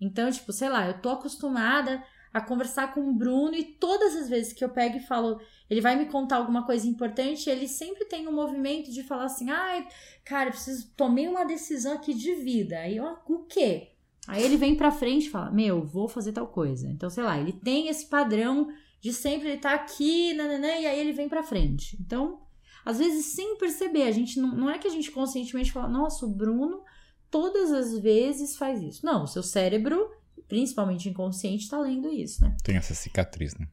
Então, tipo, sei lá, eu tô acostumada a conversar com o Bruno e todas as vezes que eu pego e falo, ele vai me contar alguma coisa importante, ele sempre tem um movimento de falar assim: ai, cara, eu preciso, tomei uma decisão aqui de vida. Aí, ó, o quê? Aí ele vem pra frente e fala: meu, vou fazer tal coisa. Então, sei lá, ele tem esse padrão de sempre ele tá aqui, nananã, e aí ele vem pra frente. Então, às vezes, sem perceber, a gente não, não é que a gente conscientemente fala, nossa, o Bruno todas as vezes faz isso. Não, o seu cérebro, principalmente inconsciente, tá lendo isso, né? Tem essa cicatriz, né?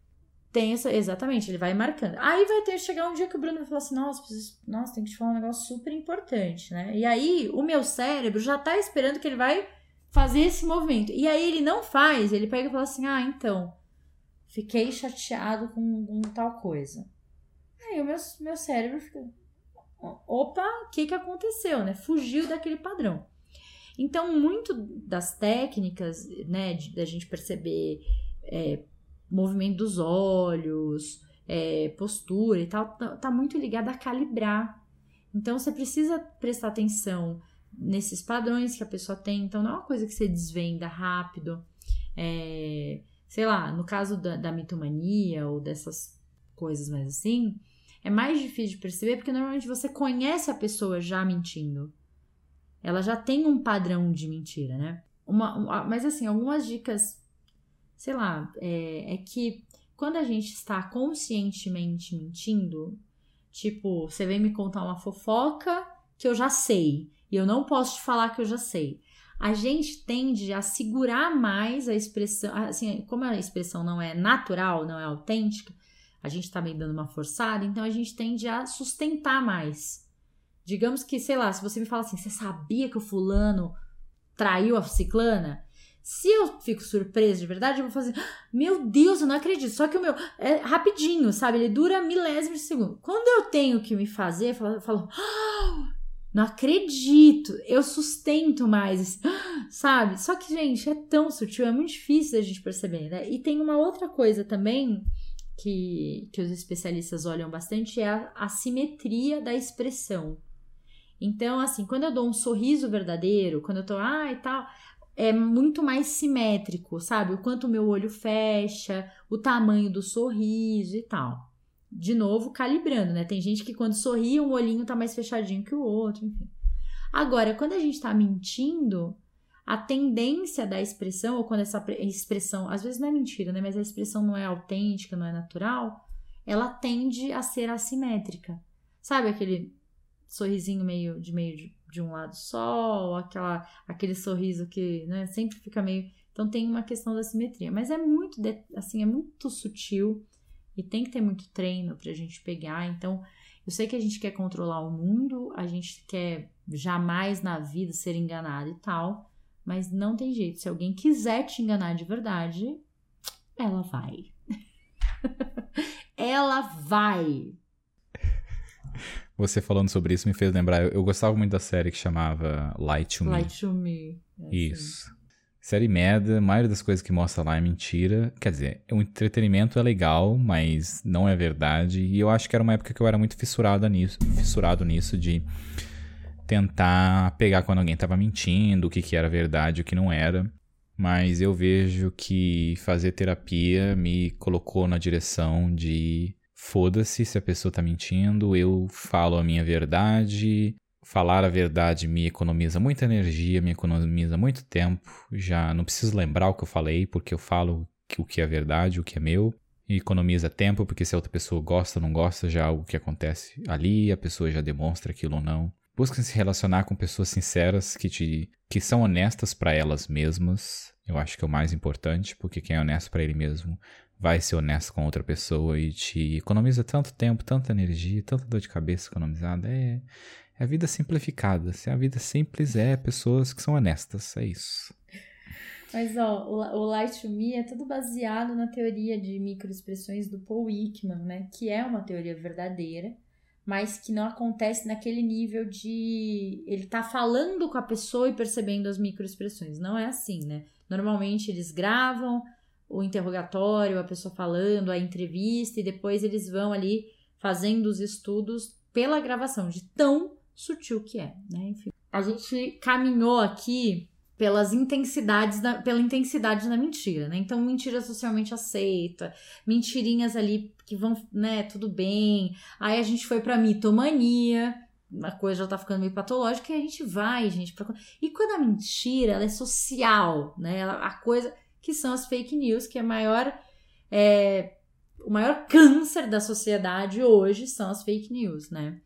Tem essa, exatamente, ele vai marcando. Aí vai ter chegar um dia que o Bruno vai falar assim: nossa, preciso, nossa, tem que te falar um negócio super importante, né? E aí o meu cérebro já tá esperando que ele vai fazer esse movimento. E aí ele não faz, ele pega e fala assim: ah, então, Fiquei chateado com, com tal coisa. Aí o meu, meu cérebro fica. Opa, o que, que aconteceu, né? Fugiu daquele padrão. Então, muito das técnicas, né, da gente perceber é, movimento dos olhos, é, postura e tal, tá, tá muito ligado a calibrar. Então, você precisa prestar atenção nesses padrões que a pessoa tem. Então, não é uma coisa que você desvenda rápido. É, sei lá, no caso da, da mitomania ou dessas coisas mais assim, é mais difícil de perceber porque normalmente você conhece a pessoa já mentindo. Ela já tem um padrão de mentira, né? Uma, uma mas assim, algumas dicas, sei lá, é, é que quando a gente está conscientemente mentindo, tipo, você vem me contar uma fofoca que eu já sei e eu não posso te falar que eu já sei a gente tende a segurar mais a expressão, assim, como a expressão não é natural, não é autêntica, a gente tá meio dando uma forçada, então a gente tende a sustentar mais. Digamos que, sei lá, se você me fala assim, você sabia que o fulano traiu a ciclana? Se eu fico surpresa de verdade, eu vou fazer, ah, meu Deus, eu não acredito. Só que o meu é rapidinho, sabe? Ele dura milésimos de segundo. Quando eu tenho que me fazer, eu falo, eu falo ah, não acredito, eu sustento mais, sabe? Só que, gente, é tão sutil, é muito difícil a gente perceber, né? E tem uma outra coisa também que, que os especialistas olham bastante, é a, a simetria da expressão. Então, assim, quando eu dou um sorriso verdadeiro, quando eu tô, ah, e tal, é muito mais simétrico, sabe? O quanto o meu olho fecha, o tamanho do sorriso e tal. de novo, calibrando, né? Tem gente que quando sorri, um olhinho tá mais fechadinho que o outro, enfim. Agora, quando a gente tá mentindo, a tendência da expressão, ou quando essa expressão, às vezes não é mentira, né? Mas a expressão não é autêntica, não é natural, ela tende a ser assimétrica. Sabe aquele sorrisinho meio de meio de, de um lado só, ou aquela, aquele sorriso que né, sempre fica meio. Então tem uma questão da simetria. Mas é muito, assim, é muito sutil e tem que ter muito treino pra gente pegar. Então, eu sei que a gente quer controlar o mundo, a gente quer jamais na vida ser enganado e tal. Mas não tem jeito. Se alguém quiser te enganar de verdade, ela vai. [laughs] ela vai. [laughs] Você falando sobre isso me fez lembrar. Eu, eu, gostava muito da série que chamava Light to Me. Light to Me. É isso. Assim. Série merda, a maioria das coisas que mostra lá é mentira. Quer dizer, o entretenimento é legal, mas não é verdade. E eu acho que era uma época que eu era muito fissurado nisso, fissurado nisso de tentar pegar quando alguém estava mentindo, o que, que era verdade e o que não era. Mas eu vejo que fazer terapia me colocou na direção de foda-se se a pessoa está mentindo, eu falo a minha verdade. Falar a verdade me economiza muita energia, me economiza muito tempo. Já não preciso lembrar o que eu falei, porque eu falo o que é verdade, o que é meu. E economiza tempo, porque se a outra pessoa gosta ou não gosta, já é algo que acontece ali, a pessoa já demonstra aquilo ou não. Busquem se relacionar com pessoas sinceras que te que são honestas para elas mesmas. Eu acho que é o mais importante, porque quem é honesto para ele mesmo vai ser honesto com outra pessoa e te economiza tanto tempo, tanta energia, tanta dor de cabeça economizada. É, é a vida simplificada. Se a vida simples é pessoas que são honestas, é isso. Mas ó, o, Light to Me é tudo baseado na teoria de microexpressões do Paul Ekman, né? Que é uma teoria verdadeira mas que não acontece naquele nível de ele tá falando com a pessoa e percebendo as microexpressões. Não é assim, né? Normalmente eles gravam o interrogatório, a pessoa falando, a entrevista e depois eles vão ali fazendo os estudos pela gravação, de tão sutil que é, né? Enfim. A gente caminhou aqui pelas intensidades da, pela intensidade da mentira, né? Então, mentira socialmente aceita, mentirinhas ali que vão, né, tudo bem. Aí a gente foi pra mitomania, a coisa já tá ficando meio patológica e a gente vai, gente, pra... E quando a mentira, ela é social, né? A coisa que são as fake news, que é maior é, o maior câncer da sociedade hoje são as fake news, né?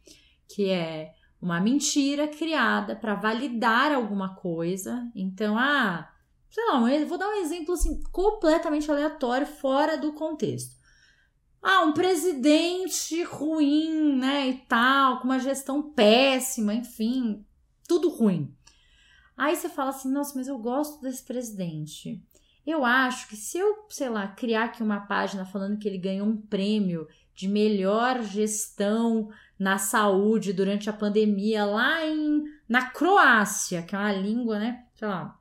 Que é uma mentira criada para validar alguma coisa. Então, ah, sei lá, vou dar um exemplo assim completamente aleatório, fora do contexto. Ah, um presidente ruim, né, e tal, com uma gestão péssima, enfim, tudo ruim. Aí você fala assim: "Nossa, mas eu gosto desse presidente". Eu acho que se eu, sei lá, criar aqui uma página falando que ele ganhou um prêmio de melhor gestão na saúde durante a pandemia lá em na Croácia, que é uma língua, né? Sei lá.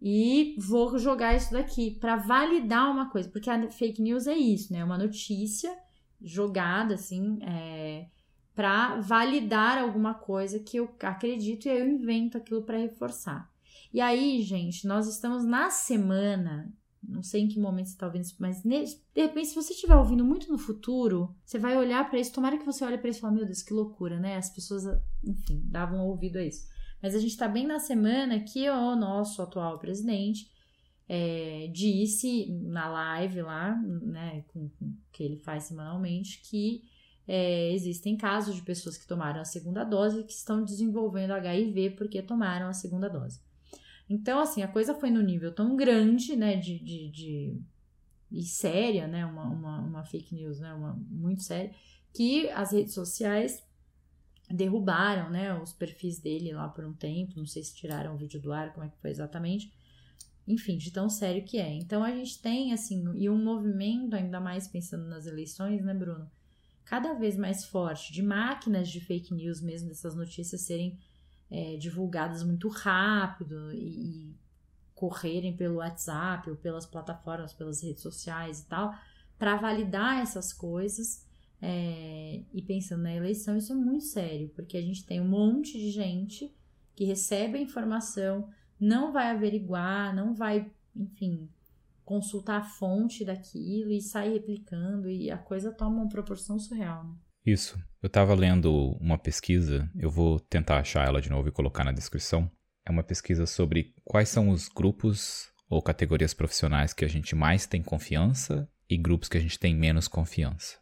E vou jogar isso daqui para validar uma coisa, porque a fake news é isso, né? Uma notícia jogada assim, é, para validar alguma coisa que eu acredito e aí eu invento aquilo para reforçar. E aí, gente, nós estamos na semana não sei em que momento você está ouvindo isso, mas de repente, se você estiver ouvindo muito no futuro, você vai olhar para isso. Tomara que você olhe para isso e fale: Meu Deus, que loucura, né? As pessoas, enfim, davam ouvido a isso. Mas a gente está bem na semana que o nosso atual presidente é, disse na live lá, né, com, com, que ele faz semanalmente, que é, existem casos de pessoas que tomaram a segunda dose que estão desenvolvendo HIV porque tomaram a segunda dose. Então, assim, a coisa foi no nível tão grande, né, de, de, de e séria, né, uma, uma, uma fake news, né, uma, muito séria, que as redes sociais derrubaram, né, os perfis dele lá por um tempo, não sei se tiraram o vídeo do ar, como é que foi exatamente, enfim, de tão sério que é. Então a gente tem, assim, e um movimento, ainda mais pensando nas eleições, né, Bruno, cada vez mais forte, de máquinas de fake news mesmo, dessas notícias serem é, divulgadas muito rápido e, e correrem pelo WhatsApp ou pelas plataformas, pelas redes sociais e tal, para validar essas coisas. É, e pensando na eleição, isso é muito sério, porque a gente tem um monte de gente que recebe a informação, não vai averiguar, não vai, enfim, consultar a fonte daquilo e sair replicando e a coisa toma uma proporção surreal, né? Isso. Eu estava lendo uma pesquisa, eu vou tentar achar ela de novo e colocar na descrição. É uma pesquisa sobre quais são os grupos ou categorias profissionais que a gente mais tem confiança e grupos que a gente tem menos confiança.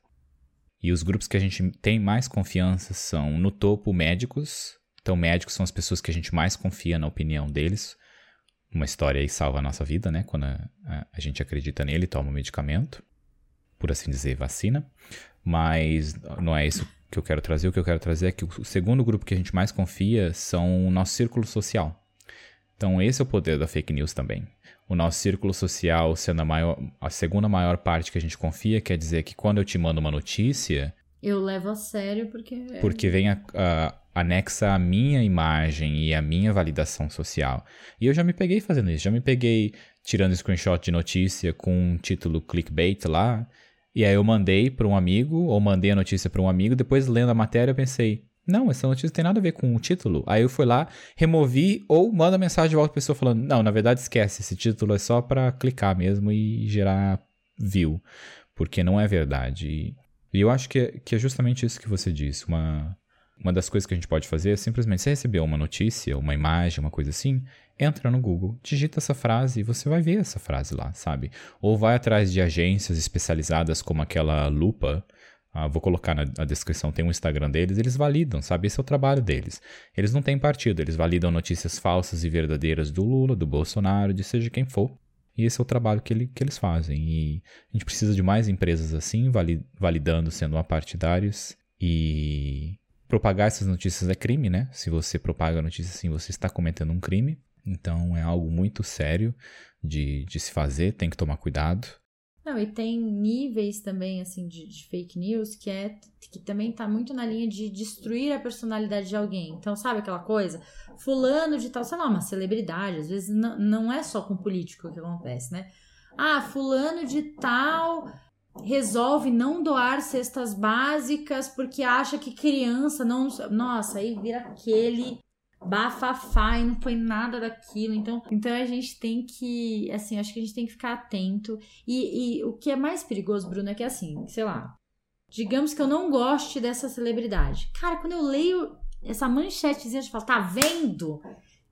E os grupos que a gente tem mais confiança são, no topo, médicos. Então, médicos são as pessoas que a gente mais confia na opinião deles. Uma história aí salva a nossa vida, né? Quando a, a, a gente acredita nele toma o medicamento. Por assim dizer, vacina. Mas não é isso que eu quero trazer. O que eu quero trazer é que o segundo grupo que a gente mais confia são o nosso círculo social. Então, esse é o poder da fake news também o nosso círculo social sendo a, maior, a segunda maior parte que a gente confia, quer dizer que quando eu te mando uma notícia. Eu levo a sério porque. É porque vem a, a, anexa a minha imagem e a minha validação social. E eu já me peguei fazendo isso, já me peguei tirando screenshot de notícia com um título clickbait lá. E aí eu mandei para um amigo, ou mandei a notícia para um amigo, depois lendo a matéria eu pensei, não, essa notícia não tem nada a ver com o título. Aí eu fui lá, removi ou manda mensagem de volta pessoa falando: Não, na verdade esquece, esse título é só para clicar mesmo e gerar view. Porque não é verdade. E eu acho que é, que é justamente isso que você disse. Uma, uma das coisas que a gente pode fazer é simplesmente, você recebeu uma notícia, uma imagem, uma coisa assim, entra no Google, digita essa frase e você vai ver essa frase lá, sabe? Ou vai atrás de agências especializadas como aquela Lupa, ah, vou colocar na, na, descrição, tem um Instagram deles, eles validam, sabe? Esse é o trabalho deles. Eles não têm partido, eles validam notícias falsas e verdadeiras do Lula, do Bolsonaro, de seja quem for. E esse é o trabalho que, ele, que eles fazem. E a gente precisa de mais empresas assim, validando, sendo apartidários. E propagar essas notícias é crime, né? Se você propaga notícias assim, você está cometendo um crime. Então é algo muito sério de, de se fazer, tem que tomar cuidado. Não, e tem níveis também, assim, de, de, fake news que é que também tá muito na linha de destruir a personalidade de alguém. Então, sabe aquela coisa? Fulano de tal, sei lá, uma celebridade, às vezes não, não é só com político que acontece, né? Ah, fulano de tal resolve não doar cestas básicas porque acha que criança não. Nossa, aí vira aquele bafafá e não foi nada daquilo. Então, então a gente tem que, assim, acho que a gente tem que ficar atento. E, e o que é mais perigoso, Bruno, é que assim, sei lá, digamos que eu não goste dessa celebridade. Cara, quando eu leio essa manchetezinha, eu falo, tá vendo?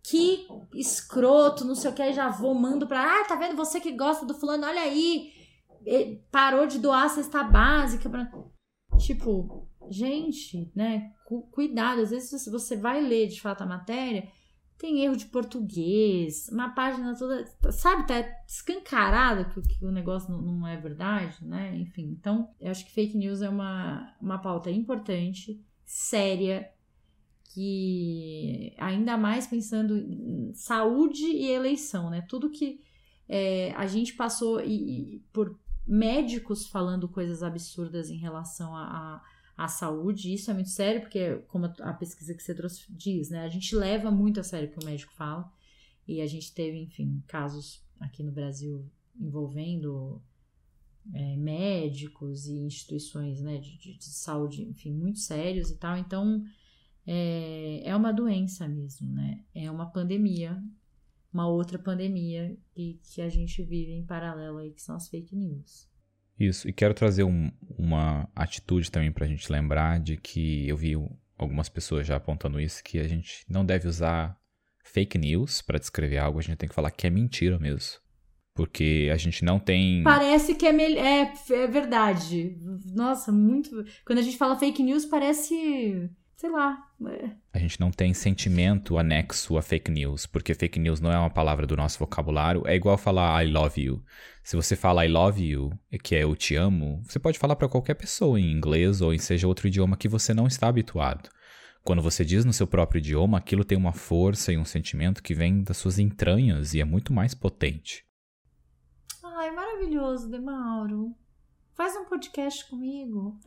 Que escroto, não sei o que, já vou, mando pra. Ah, tá vendo? Você que gosta do fulano, olha aí. Parou de doar a cesta básica. Pra... Tipo, gente, né? cuidado. Às vezes você vai ler de fato a matéria, tem erro de português, uma página toda, sabe, tá escancarado que, que o negócio não, não, é verdade, né? Enfim, então eu acho que fake news é uma, uma pauta importante, séria, que ainda mais pensando em saúde e eleição, né? Tudo que é, a gente passou e, e, por médicos falando coisas absurdas em relação a a saúde. Isso é muito sério, porque, como a pesquisa que você trouxe diz, né? A gente leva muito a sério o que o médico fala. E a gente teve, enfim, casos aqui no Brasil envolvendo é, médicos e instituições né, de, de, de, saúde, enfim, muito sérios e tal. Então, é, é uma doença mesmo, né? É uma pandemia, uma outra pandemia que, que a gente vive em paralelo aí, que são as fake news. Isso, e quero trazer um, uma atitude também para a gente lembrar de que eu vi algumas pessoas já apontando isso, que a gente não deve usar fake news para descrever algo, a gente tem que falar que é mentira mesmo. Porque a gente não tem. Parece que é, me... é, é verdade. Nossa, muito. Quando a gente fala fake news, parece sei lá. É. A gente não tem sentimento anexo a fake news, porque fake news não é uma palavra do nosso vocabulário. É igual falar I love you. Se você fala I love you, que é eu te amo, você pode falar para qualquer pessoa em inglês ou em seja outro idioma que você não está habituado. Quando você diz no seu próprio idioma, aquilo tem uma força e um sentimento que vem das suas entranhas e é muito mais potente. Ai, maravilhoso, Demauro. Faz um podcast comigo.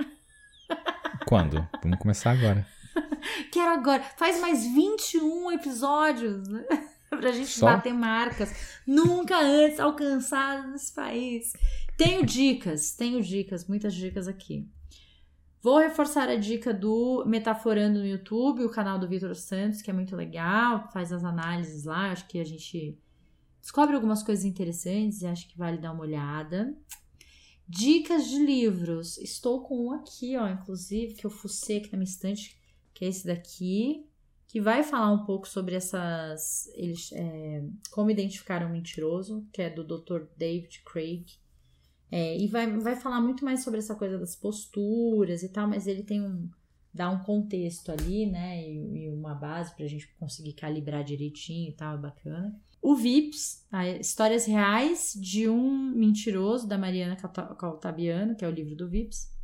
Quando? Vamos começar agora. Quero agora. Faz mais 21 episódios, né? [laughs] pra gente Só? bater marcas nunca antes alcançadas nesse país. Tenho dicas, tenho dicas, muitas dicas aqui. Vou reforçar a dica do Metaforando no YouTube, o canal do Vitor Santos, que é muito legal, faz as análises lá. Acho que a gente descobre algumas coisas interessantes e acho que vale dar uma olhada. Dicas de livros. Estou com um aqui, ó, inclusive, que eu fucei aqui na minha estante, que é esse daqui, que vai falar um pouco sobre essas. Eles, é, como identificar um mentiroso, que é do Dr. David Craig. É, e vai, vai falar muito mais sobre essa coisa das posturas e tal, mas ele tem um. dá um contexto ali, né? E, e uma base pra gente conseguir calibrar direitinho e tal, é bacana. O Vips? Histórias Reais de um Mentiroso, da Mariana Caltabiano, que é o livro do Vips.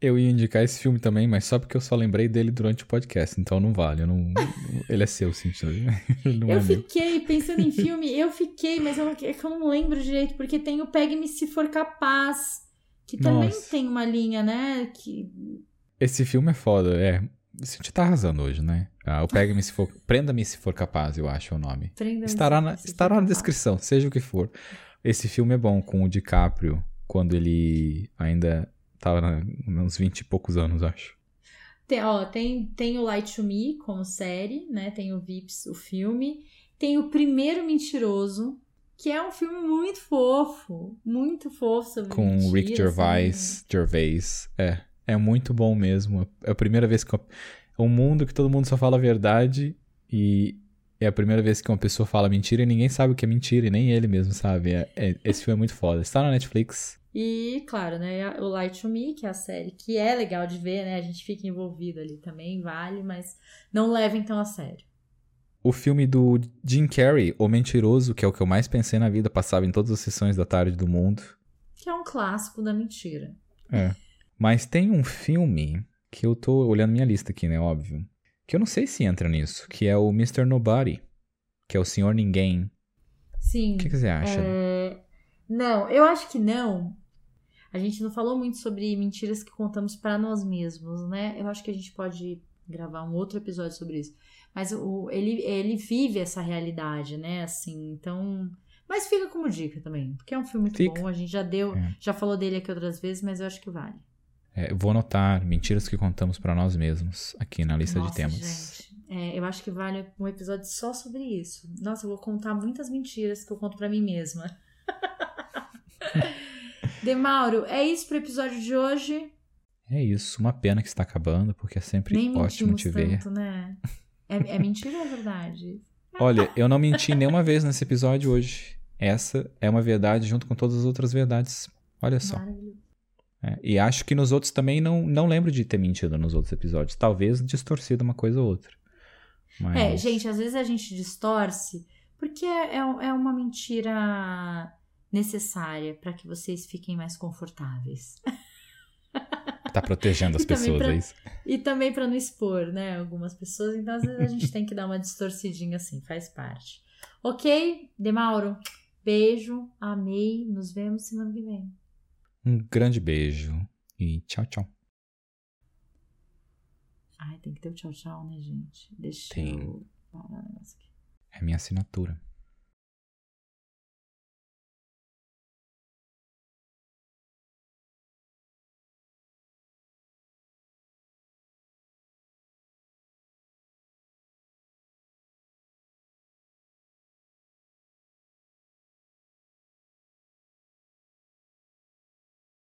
Eu ia indicar esse filme também, mas só porque eu só lembrei dele durante o podcast, então não vale. Não... [laughs] Ele é seu, sentido. [laughs] eu é fiquei meu. pensando em filme, eu fiquei, mas eu, é que eu não lembro direito, porque tem o Pegue-me Se For Capaz, que também Nossa. tem uma linha, né? Que... Esse filme é foda, é. A gente tá arrasando hoje, né? Ah, o Pega-me se for. [laughs] Prenda-me se for capaz, eu acho é o nome. Estará na, estará na descrição, seja o que for. Esse filme é bom com o DiCaprio, quando ele ainda tava na, uns 20 e poucos anos, acho. Tem, ó, tem, tem o Light to Me como série, né? Tem o Vips, o filme. Tem o Primeiro Mentiroso, que é um filme muito fofo. Muito fofo sobre Com o Rick Gervais. Assim. Gervais. É. É muito bom mesmo. É a primeira vez que. Eu... É um mundo que todo mundo só fala a verdade e é a primeira vez que uma pessoa fala mentira e ninguém sabe o que é mentira, e nem ele mesmo sabe. É, é, esse filme é muito foda. Está na Netflix. E, claro, né, o Light to Me, que é a série que é legal de ver, né? A gente fica envolvido ali também, vale, mas não levem tão a sério. O filme do Jim Carrey, O Mentiroso, que é o que eu mais pensei na vida, passava em todas as sessões da tarde do mundo. Que é um clássico da mentira. É. Mas tem um filme que eu tô olhando minha lista aqui, né? Óbvio. Que eu não sei se entra nisso, que é o Mr. Nobody, que é o Senhor Ninguém. Sim. O que, que você acha? É... Não, eu acho que não. A gente não falou muito sobre mentiras que contamos para nós mesmos, né? Eu acho que a gente pode gravar um outro episódio sobre isso. Mas o, ele, ele vive essa realidade, né? Assim, então. Mas fica como dica também, porque é um filme muito fica. bom. A gente já deu, é. já falou dele aqui outras vezes, mas eu acho que vale. É, vou anotar mentiras que contamos para nós mesmos aqui na lista Nossa, de temas. Gente, é, eu acho que vale um episódio só sobre isso. Nossa, eu vou contar muitas mentiras que eu conto para mim mesma. [laughs] Demauro, é isso pro episódio de hoje? É isso. Uma pena que está acabando, porque é sempre Nem ótimo te ver. Tanto, né? É, é mentira ou é verdade? [laughs] Olha, eu não menti nenhuma vez nesse episódio hoje. Essa é uma verdade junto com todas as outras verdades. Olha só. É, e acho que nos outros também não, não lembro de ter mentido nos outros episódios. Talvez distorcido uma coisa ou outra. Mas... É, gente, às vezes a gente distorce porque é, é, é uma mentira necessária para que vocês fiquem mais confortáveis. Tá protegendo as pessoas, pra, é isso? E também para não expor, né, algumas pessoas. Então, às vezes a gente tem que dar uma distorcidinha assim, faz parte. Ok? Demauro, beijo, amei, nos vemos semana que vem. Um grande beijo e tchau, tchau. Ai, tem que ter o tchau, tchau, né, gente? Deixa tem. eu. É minha assinatura.